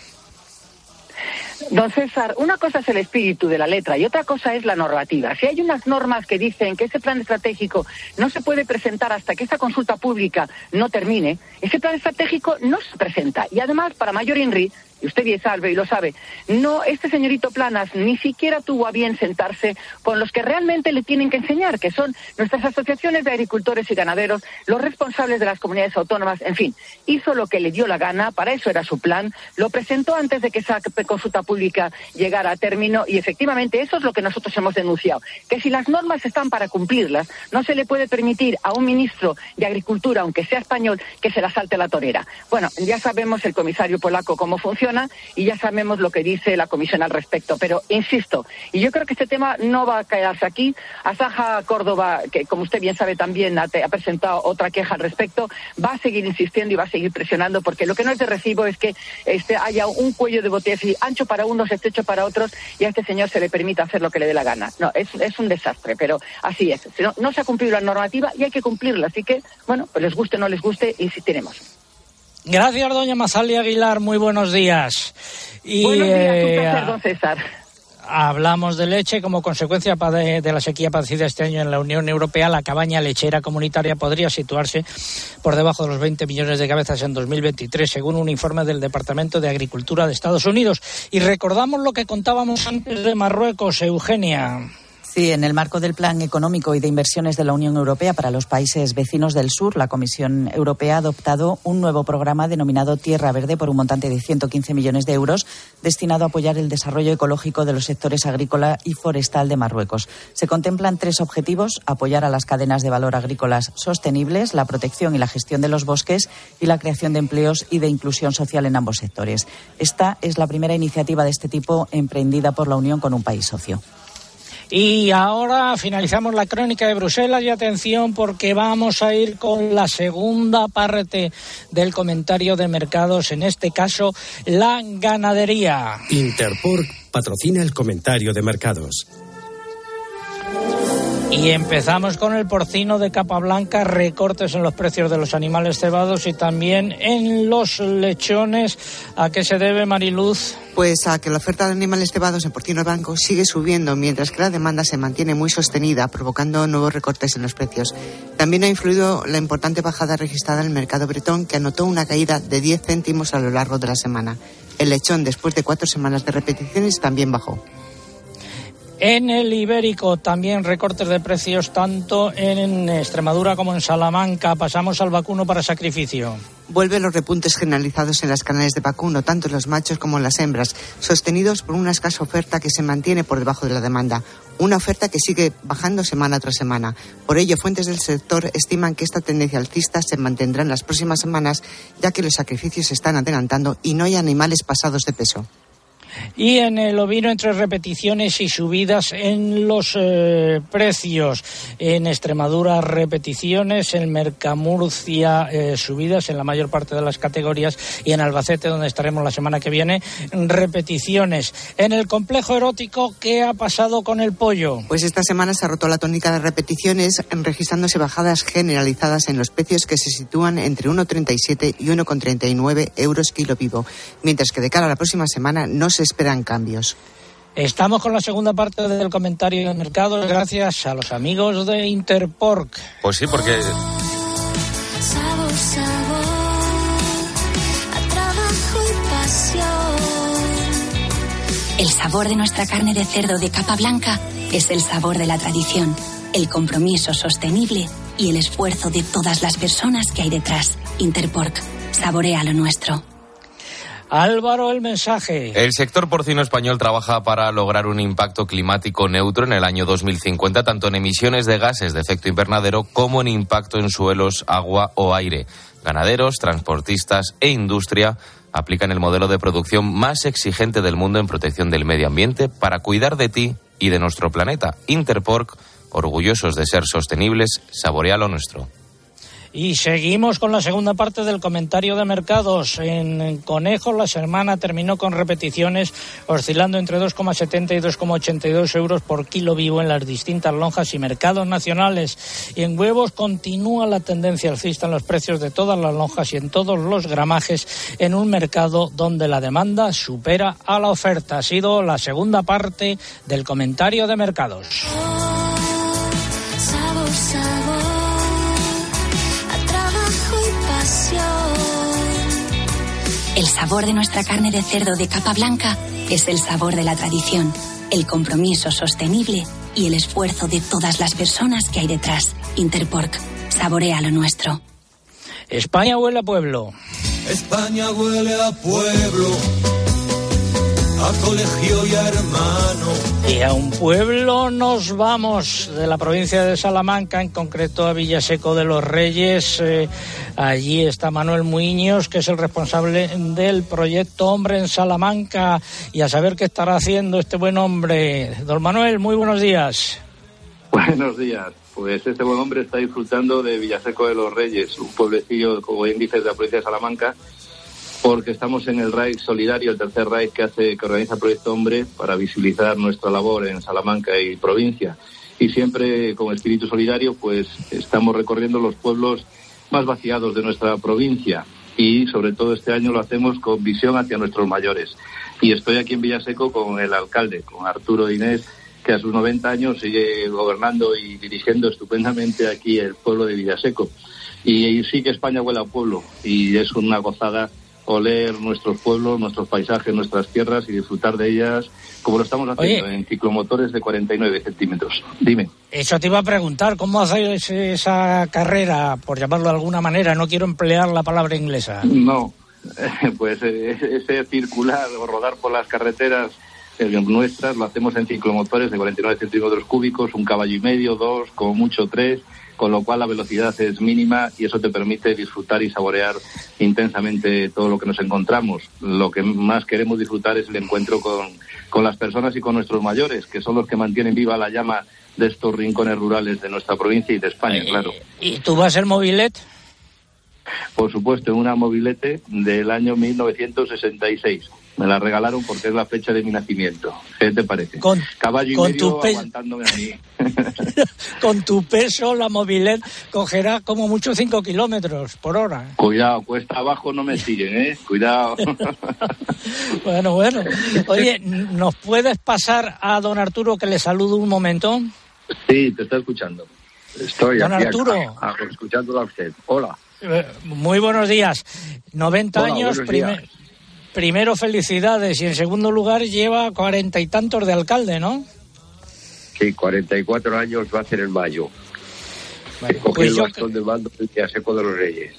Don César, una cosa es el espíritu de la letra y otra cosa es la normativa. Si hay unas normas que dicen que ese plan estratégico no se puede presentar hasta que esta consulta pública no termine, ese plan estratégico no se presenta. Y además, para mayor INRI, usted bien sabe y lo sabe, no, este señorito Planas ni siquiera tuvo a bien sentarse con los que realmente le tienen que enseñar, que son nuestras asociaciones de agricultores y ganaderos, los responsables de las comunidades autónomas, en fin, hizo lo que le dio la gana, para eso era su plan, lo presentó antes de que esa consulta pública llegara a término y efectivamente eso es lo que nosotros hemos denunciado, que si las normas están para cumplirlas, no se le puede permitir a un ministro de Agricultura, aunque sea español, que se la salte la torera. Bueno, ya sabemos el comisario polaco cómo funciona, y ya sabemos lo que dice la Comisión al respecto. Pero insisto, y yo creo que este tema no va a quedarse aquí. Asaja Córdoba, que como usted bien sabe también ha, presentado otra queja al respecto, va a seguir insistiendo y va a seguir presionando porque lo que no es de recibo es que este, haya un cuello de botella ancho para unos, estrecho para otros y a este señor se le permita hacer lo que le dé la gana. No, es, es un desastre, pero así es. No, no se ha cumplido la normativa y hay que cumplirla. Así que, bueno, pues les guste o no les guste, insistiremos. Gracias, doña Mazali Aguilar. Muy buenos días. Y, buenos días, un placer, don César. Hablamos de leche como consecuencia de, la sequía padecida este año en la Unión Europea. La cabaña lechera comunitaria podría situarse por debajo de los 20 millones de cabezas en 2023, según un informe del Departamento de Agricultura de Estados Unidos. Y recordamos lo que contábamos antes de Marruecos, Eugenia. Sí, en el marco del Plan Económico y de Inversiones de la Unión Europea para los países vecinos del sur, la Comisión Europea ha adoptado un nuevo programa denominado Tierra Verde por un montante de 115 millones de euros destinado a apoyar el desarrollo ecológico de los sectores agrícola y forestal de Marruecos. Se contemplan tres objetivos: apoyar a las cadenas de valor agrícolas sostenibles, la protección y la gestión de los bosques y la creación de empleos y de inclusión social en ambos sectores. Esta es la primera iniciativa de este tipo emprendida por la Unión con un país socio. Y ahora finalizamos la crónica de Bruselas y atención porque vamos a ir con la segunda parte del comentario de mercados, en este caso la ganadería. Interpork patrocina el comentario de mercados. Y empezamos con el porcino de capa blanca, recortes en los precios de los animales cebados y también en los lechones. ¿A qué se debe, Mariluz? Pues a que la oferta de animales cebados en porcino blanco sigue subiendo, mientras que la demanda se mantiene muy sostenida, provocando nuevos recortes en los precios. También ha influido la importante bajada registrada en el mercado bretón, que anotó una caída de 10 céntimos a lo largo de la semana. El lechón, después de cuatro semanas de repeticiones, también bajó. En el ibérico también recortes de precios tanto en Extremadura como en Salamanca. Pasamos al vacuno para sacrificio. Vuelven los repuntes generalizados en las canales de vacuno, tanto en los machos como en las hembras, sostenidos por una escasa oferta que se mantiene por debajo de la demanda. Una oferta que sigue bajando semana tras semana. Por ello, fuentes del sector estiman que esta tendencia alcista se mantendrá en las próximas semanas, ya que los sacrificios se están adelantando y no hay animales pasados de peso. Y en el ovino, entre repeticiones y subidas en los eh, precios. En Extremadura, repeticiones. En Mercamurcia, eh, subidas en la mayor parte de las categorías. Y en Albacete, donde estaremos la semana que viene, repeticiones. En el complejo erótico, ¿qué ha pasado con el pollo? Pues esta semana se ha roto la tónica de repeticiones, registrándose bajadas generalizadas en los precios que se sitúan entre 1,37 y 1,39 euros kilo vivo. Mientras que de cara a la próxima semana no se esperan cambios. Estamos con la segunda parte del comentario de mercado gracias a los amigos de Interpork. Pues sí, porque... El sabor de nuestra carne de cerdo de capa blanca es el sabor de la tradición, el compromiso sostenible y el esfuerzo de todas las personas que hay detrás. Interpork, saborea lo nuestro. Álvaro, el mensaje. El sector porcino español trabaja para lograr un impacto climático neutro en el año 2050, tanto en emisiones de gases de efecto invernadero como en impacto en suelos, agua o aire. Ganaderos, transportistas e industria aplican el modelo de producción más exigente del mundo en protección del medio ambiente para cuidar de ti y de nuestro planeta. Interpork, orgullosos de ser sostenibles, saborea lo nuestro. Y seguimos con la segunda parte del comentario de mercados. En conejos la semana terminó con repeticiones oscilando entre 2,70 y 2,82 euros por kilo vivo en las distintas lonjas y mercados nacionales. Y en huevos continúa la tendencia alcista en los precios de todas las lonjas y en todos los gramajes en un mercado donde la demanda supera a la oferta. Ha sido la segunda parte del comentario de mercados. El sabor de nuestra carne de cerdo de capa blanca es el sabor de la tradición, el compromiso sostenible y el esfuerzo de todas las personas que hay detrás. Interpork, saborea lo nuestro. España huele a pueblo. España huele a pueblo a colegio y a hermano. Y a un pueblo nos vamos de la provincia de Salamanca, en concreto a Villaseco de los Reyes. Eh, allí está Manuel Muñoz, que es el responsable del proyecto Hombre en Salamanca, y a saber qué estará haciendo este buen hombre. Don Manuel, muy buenos días. Buenos días. Pues este buen hombre está disfrutando de Villaseco de los Reyes, un pueblecillo como índice de la provincia de Salamanca, porque estamos en el RAID solidario, el tercer RAID que hace, que organiza Proyecto Hombre para visibilizar nuestra labor en Salamanca y provincia. Y siempre con espíritu solidario, pues estamos recorriendo los pueblos más vaciados de nuestra provincia y sobre todo este año lo hacemos con visión hacia nuestros mayores. Y estoy aquí en Villaseco con el alcalde, con Arturo Inés, que a sus 90 años sigue gobernando y dirigiendo estupendamente aquí el pueblo de Villaseco. Y, sí que España huele a pueblo y es una gozada oler nuestros pueblos, nuestros paisajes, nuestras tierras y disfrutar de ellas como lo estamos haciendo en ciclomotores de 49 centímetros. Dime. Eso te iba a preguntar, ¿cómo haces esa carrera, por llamarlo de alguna manera? No quiero emplear la palabra inglesa. No, pues eh, ese circular o rodar por las carreteras eh, nuestras lo hacemos en ciclomotores de 49 centímetros cúbicos, un caballo y medio, dos, como mucho tres con lo cual la velocidad es mínima y eso te permite disfrutar y saborear intensamente todo lo que nos encontramos. Lo que más queremos disfrutar es el encuentro con, con las personas y con nuestros mayores, que son los que mantienen viva la llama de estos rincones rurales de nuestra provincia y de España, Eh, claro. ¿Y tú vas en mobilet? Por supuesto, en una mobilete del año 1966. Me la regalaron porque es la fecha de mi nacimiento. ¿Qué te parece? Con, Caballo y con medio tu pe- aguantándome a mí. Con tu peso, la mobilet cogerá como mucho 5 kilómetros por hora. Cuidado, cuesta abajo no me siguen, ¿eh? Cuidado. Bueno, bueno. Oye, ¿nos puedes pasar a don Arturo que le saludo un momento? sí, te está escuchando. Estoy Don aquí Arturo. a- a- escuchándola a usted. Hola. Eh, Muy buenos días. 90 Hola, años, buenos prime- días. Primero felicidades y en segundo lugar lleva cuarenta y tantos de alcalde, ¿no? Sí, 44 años va a hacer en mayo. Bueno, pues el yo- bastón de mando del Villaseco de los Reyes.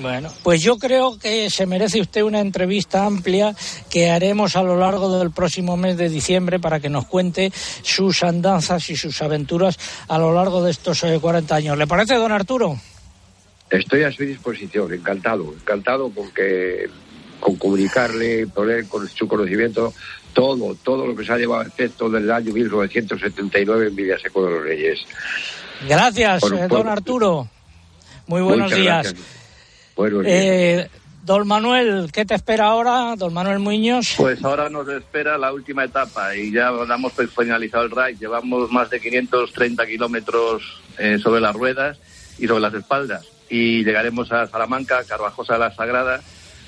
Bueno, pues yo creo que se merece usted una entrevista amplia que haremos a lo largo del próximo mes de diciembre para que nos cuente sus andanzas y sus aventuras a lo largo de estos eh, 40 años. ¿Le parece, don Arturo? Estoy a su disposición, encantado, encantado con que con comunicarle, poner con su conocimiento todo, todo lo que se ha llevado a efecto del año 1979 en Villaseco de los Reyes. Gracias, eh, don Arturo. Muy buenos días. Buenos días. Eh, don Manuel, ¿qué te espera ahora? Don Manuel Muñoz. Pues ahora nos espera la última etapa y ya damos por finalizado el RAI. Llevamos más de 530 kilómetros eh, sobre las ruedas y sobre las espaldas. Y llegaremos a Salamanca, Carvajosa de la Sagrada,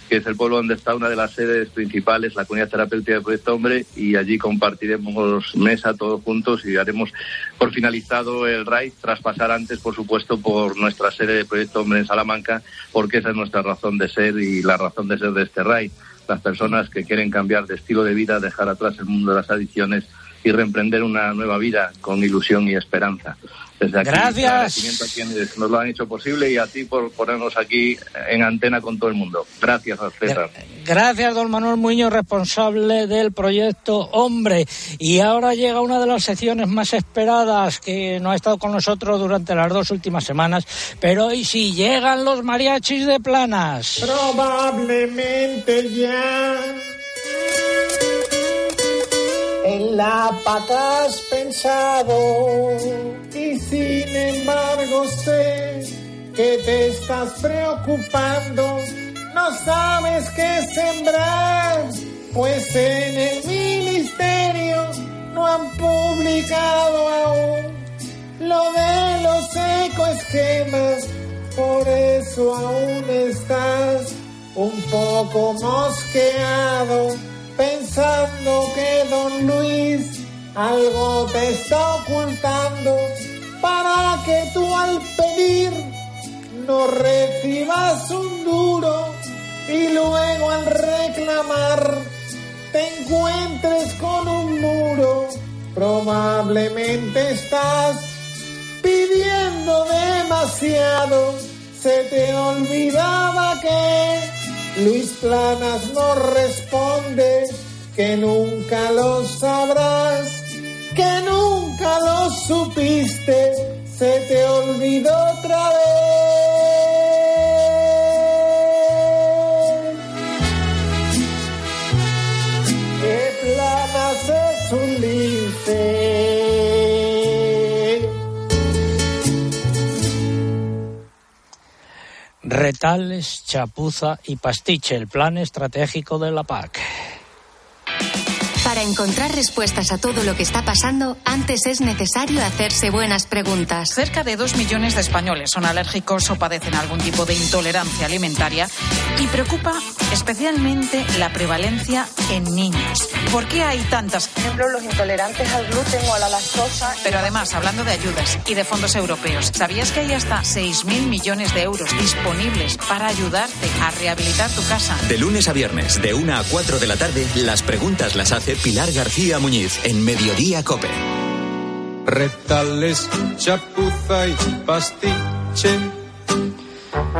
que es el pueblo donde está una de las sedes principales, la comunidad terapéutica del Proyecto Hombre, y allí compartiremos mesa todos juntos y daremos por finalizado el RAI, tras pasar antes, por supuesto, por nuestra sede de Proyecto Hombre en Salamanca, porque esa es nuestra razón de ser y la razón de ser de este RAI. Las personas que quieren cambiar de estilo de vida, dejar atrás el mundo de las adicciones y reemprender una nueva vida con ilusión y esperanza. Desde aquí, Gracias. agradecimiento a quienes nos lo han hecho posible y a ti por ponernos aquí en antena con todo el mundo. Gracias, César. Gracias, don Manuel Muñoz, responsable del proyecto Hombre. Y ahora llega una de las secciones más esperadas que no ha estado con nosotros durante las dos últimas semanas, pero hoy sí llegan los mariachis de Planas. Probablemente ya en la pata has pensado y sin embargo sé que te estás preocupando, no sabes qué sembrar, pues en el ministerio no han publicado aún. Lo de los ecoesquemas, por eso aún estás un poco mosqueado, pensando que don Luis algo te está ocultando para que tú al pedir no recibas un duro y luego al reclamar te encuentres con un muro. Probablemente estás pidiendo demasiado. Se te olvidaba que Luis Planas no responde, que nunca lo sabrás, que nunca lo supiste, se te olvidó otra vez. Retales, chapuza y pastiche, el plan estratégico de la PAC. Encontrar respuestas a todo lo que está pasando, antes es necesario hacerse buenas preguntas. Cerca de dos millones de españoles son alérgicos o padecen algún tipo de intolerancia alimentaria y preocupa especialmente la prevalencia en niños. ¿Por qué hay tantas? Por ejemplo, los intolerantes al gluten o a la lactosa. Pero además, hablando de ayudas y de fondos europeos, ¿sabías que hay hasta 6.000 millones de euros disponibles para ayudarte a rehabilitar tu casa? De lunes a viernes, de 1 a 4 de la tarde, las preguntas las hace Pilar García Muñiz en Mediodía Cope. Retales, chapuza y pastiche.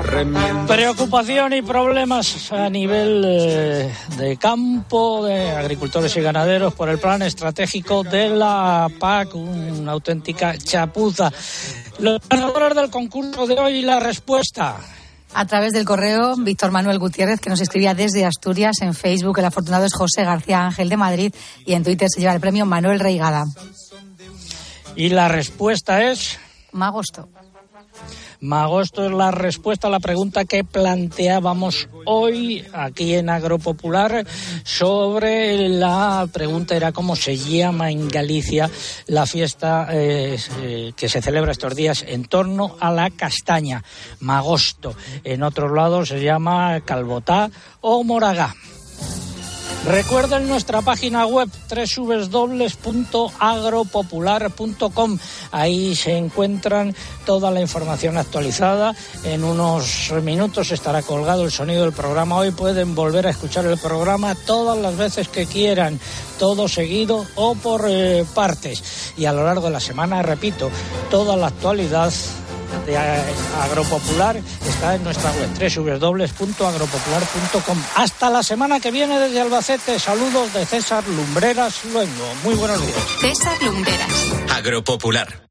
Remiendos. Preocupación y problemas a nivel eh, de campo, de agricultores y ganaderos por el plan estratégico de la PAC, una auténtica chapuza. Los ganadores del concurso de hoy, la respuesta. A través del correo, Víctor Manuel Gutiérrez, que nos escribía desde Asturias, en Facebook, el afortunado es José García Ángel de Madrid y en Twitter se lleva el premio Manuel Reigada. Y la respuesta es... Magosto. Magosto es la respuesta a la pregunta que planteábamos hoy aquí en Agropopular sobre la pregunta era cómo se llama en Galicia la fiesta eh, eh, que se celebra estos días en torno a la castaña, Magosto. En otros lados se llama Calbotá o Moragá. Recuerden nuestra página web www.agropopular.com. Ahí se encuentran toda la información actualizada. En unos minutos estará colgado el sonido del programa. Hoy pueden volver a escuchar el programa todas las veces que quieran, todo seguido o por eh, partes. Y a lo largo de la semana, repito, toda la actualidad de Agropopular está en nuestra web www.agropopular.com. Hasta la semana que viene desde Albacete. Saludos de César Lumbreras Luengo. Muy buenos días. César Lumbreras. Agropopular.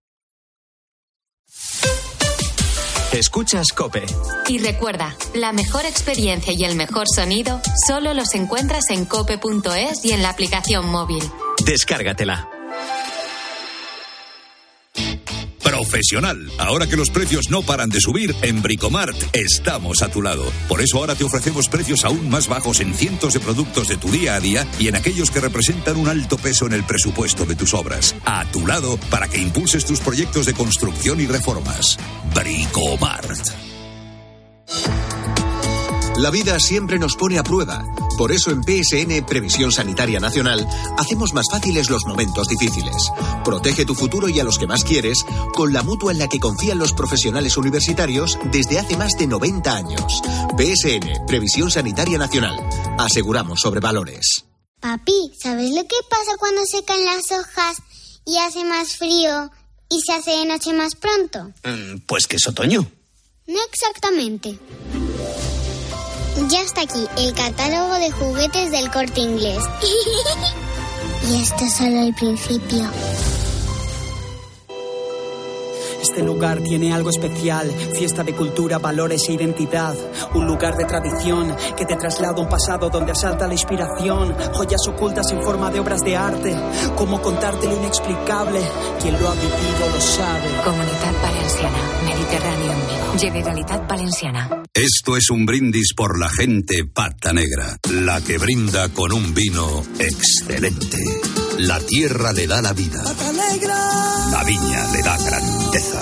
Escuchas Cope. Y recuerda, la mejor experiencia y el mejor sonido solo los encuentras en cope.es y en la aplicación móvil. Descárgatela. Profesional. Ahora que los precios no paran de subir, en Bricomart estamos a tu lado. Por eso ahora te ofrecemos precios aún más bajos en cientos de productos de tu día a día y en aquellos que representan un alto peso en el presupuesto de tus obras. A tu lado para que impulses tus proyectos de construcción y reformas. Bricomart. La vida siempre nos pone a prueba. Por eso en PSN Previsión Sanitaria Nacional hacemos más fáciles los momentos difíciles. Protege tu futuro y a los que más quieres con la mutua en la que confían los profesionales universitarios desde hace más de 90 años. PSN Previsión Sanitaria Nacional. Aseguramos sobre valores. Papi, ¿sabes lo que pasa cuando se caen las hojas y hace más frío y se hace de noche más pronto? Mm, Pues que es otoño. No exactamente. Ya está aquí el catálogo de juguetes del corte inglés. y esto es solo el principio. Este lugar tiene algo especial, fiesta de cultura, valores e identidad. Un lugar de tradición que te traslada a un pasado donde asalta la inspiración. Joyas ocultas en forma de obras de arte. Cómo contarte lo inexplicable. Quien lo ha vivido lo sabe. Comunidad Valenciana, Mediterráneo en vivo. Generalitat Valenciana. Esto es un brindis por la gente pata negra, la que brinda con un vino excelente. La tierra le da la vida. La viña le da grandeza.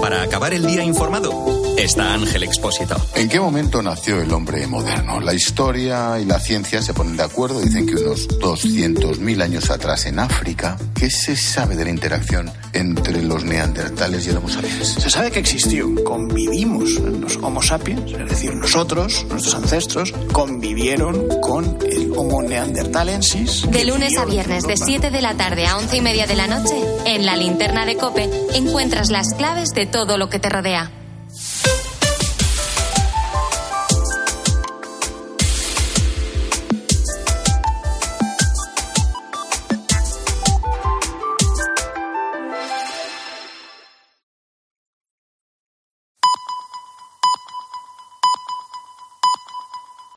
Para acabar el día informado, está Ángel Expósito. ¿En qué momento nació el hombre moderno? La historia y la ciencia se ponen de acuerdo. Dicen que unos 200.000 años atrás en África. ¿Qué se sabe de la interacción entre los neandertales y el Homo sapiens? Se sabe que existió. Convivimos. Los Homo sapiens, es decir, nosotros, nuestros ancestros, convivieron con el Homo neandertalensis. De lunes a viernes, de 7 de la tarde a 11 y media de la noche, en la linterna de Cope, encuentras las claves de todo lo que te rodea.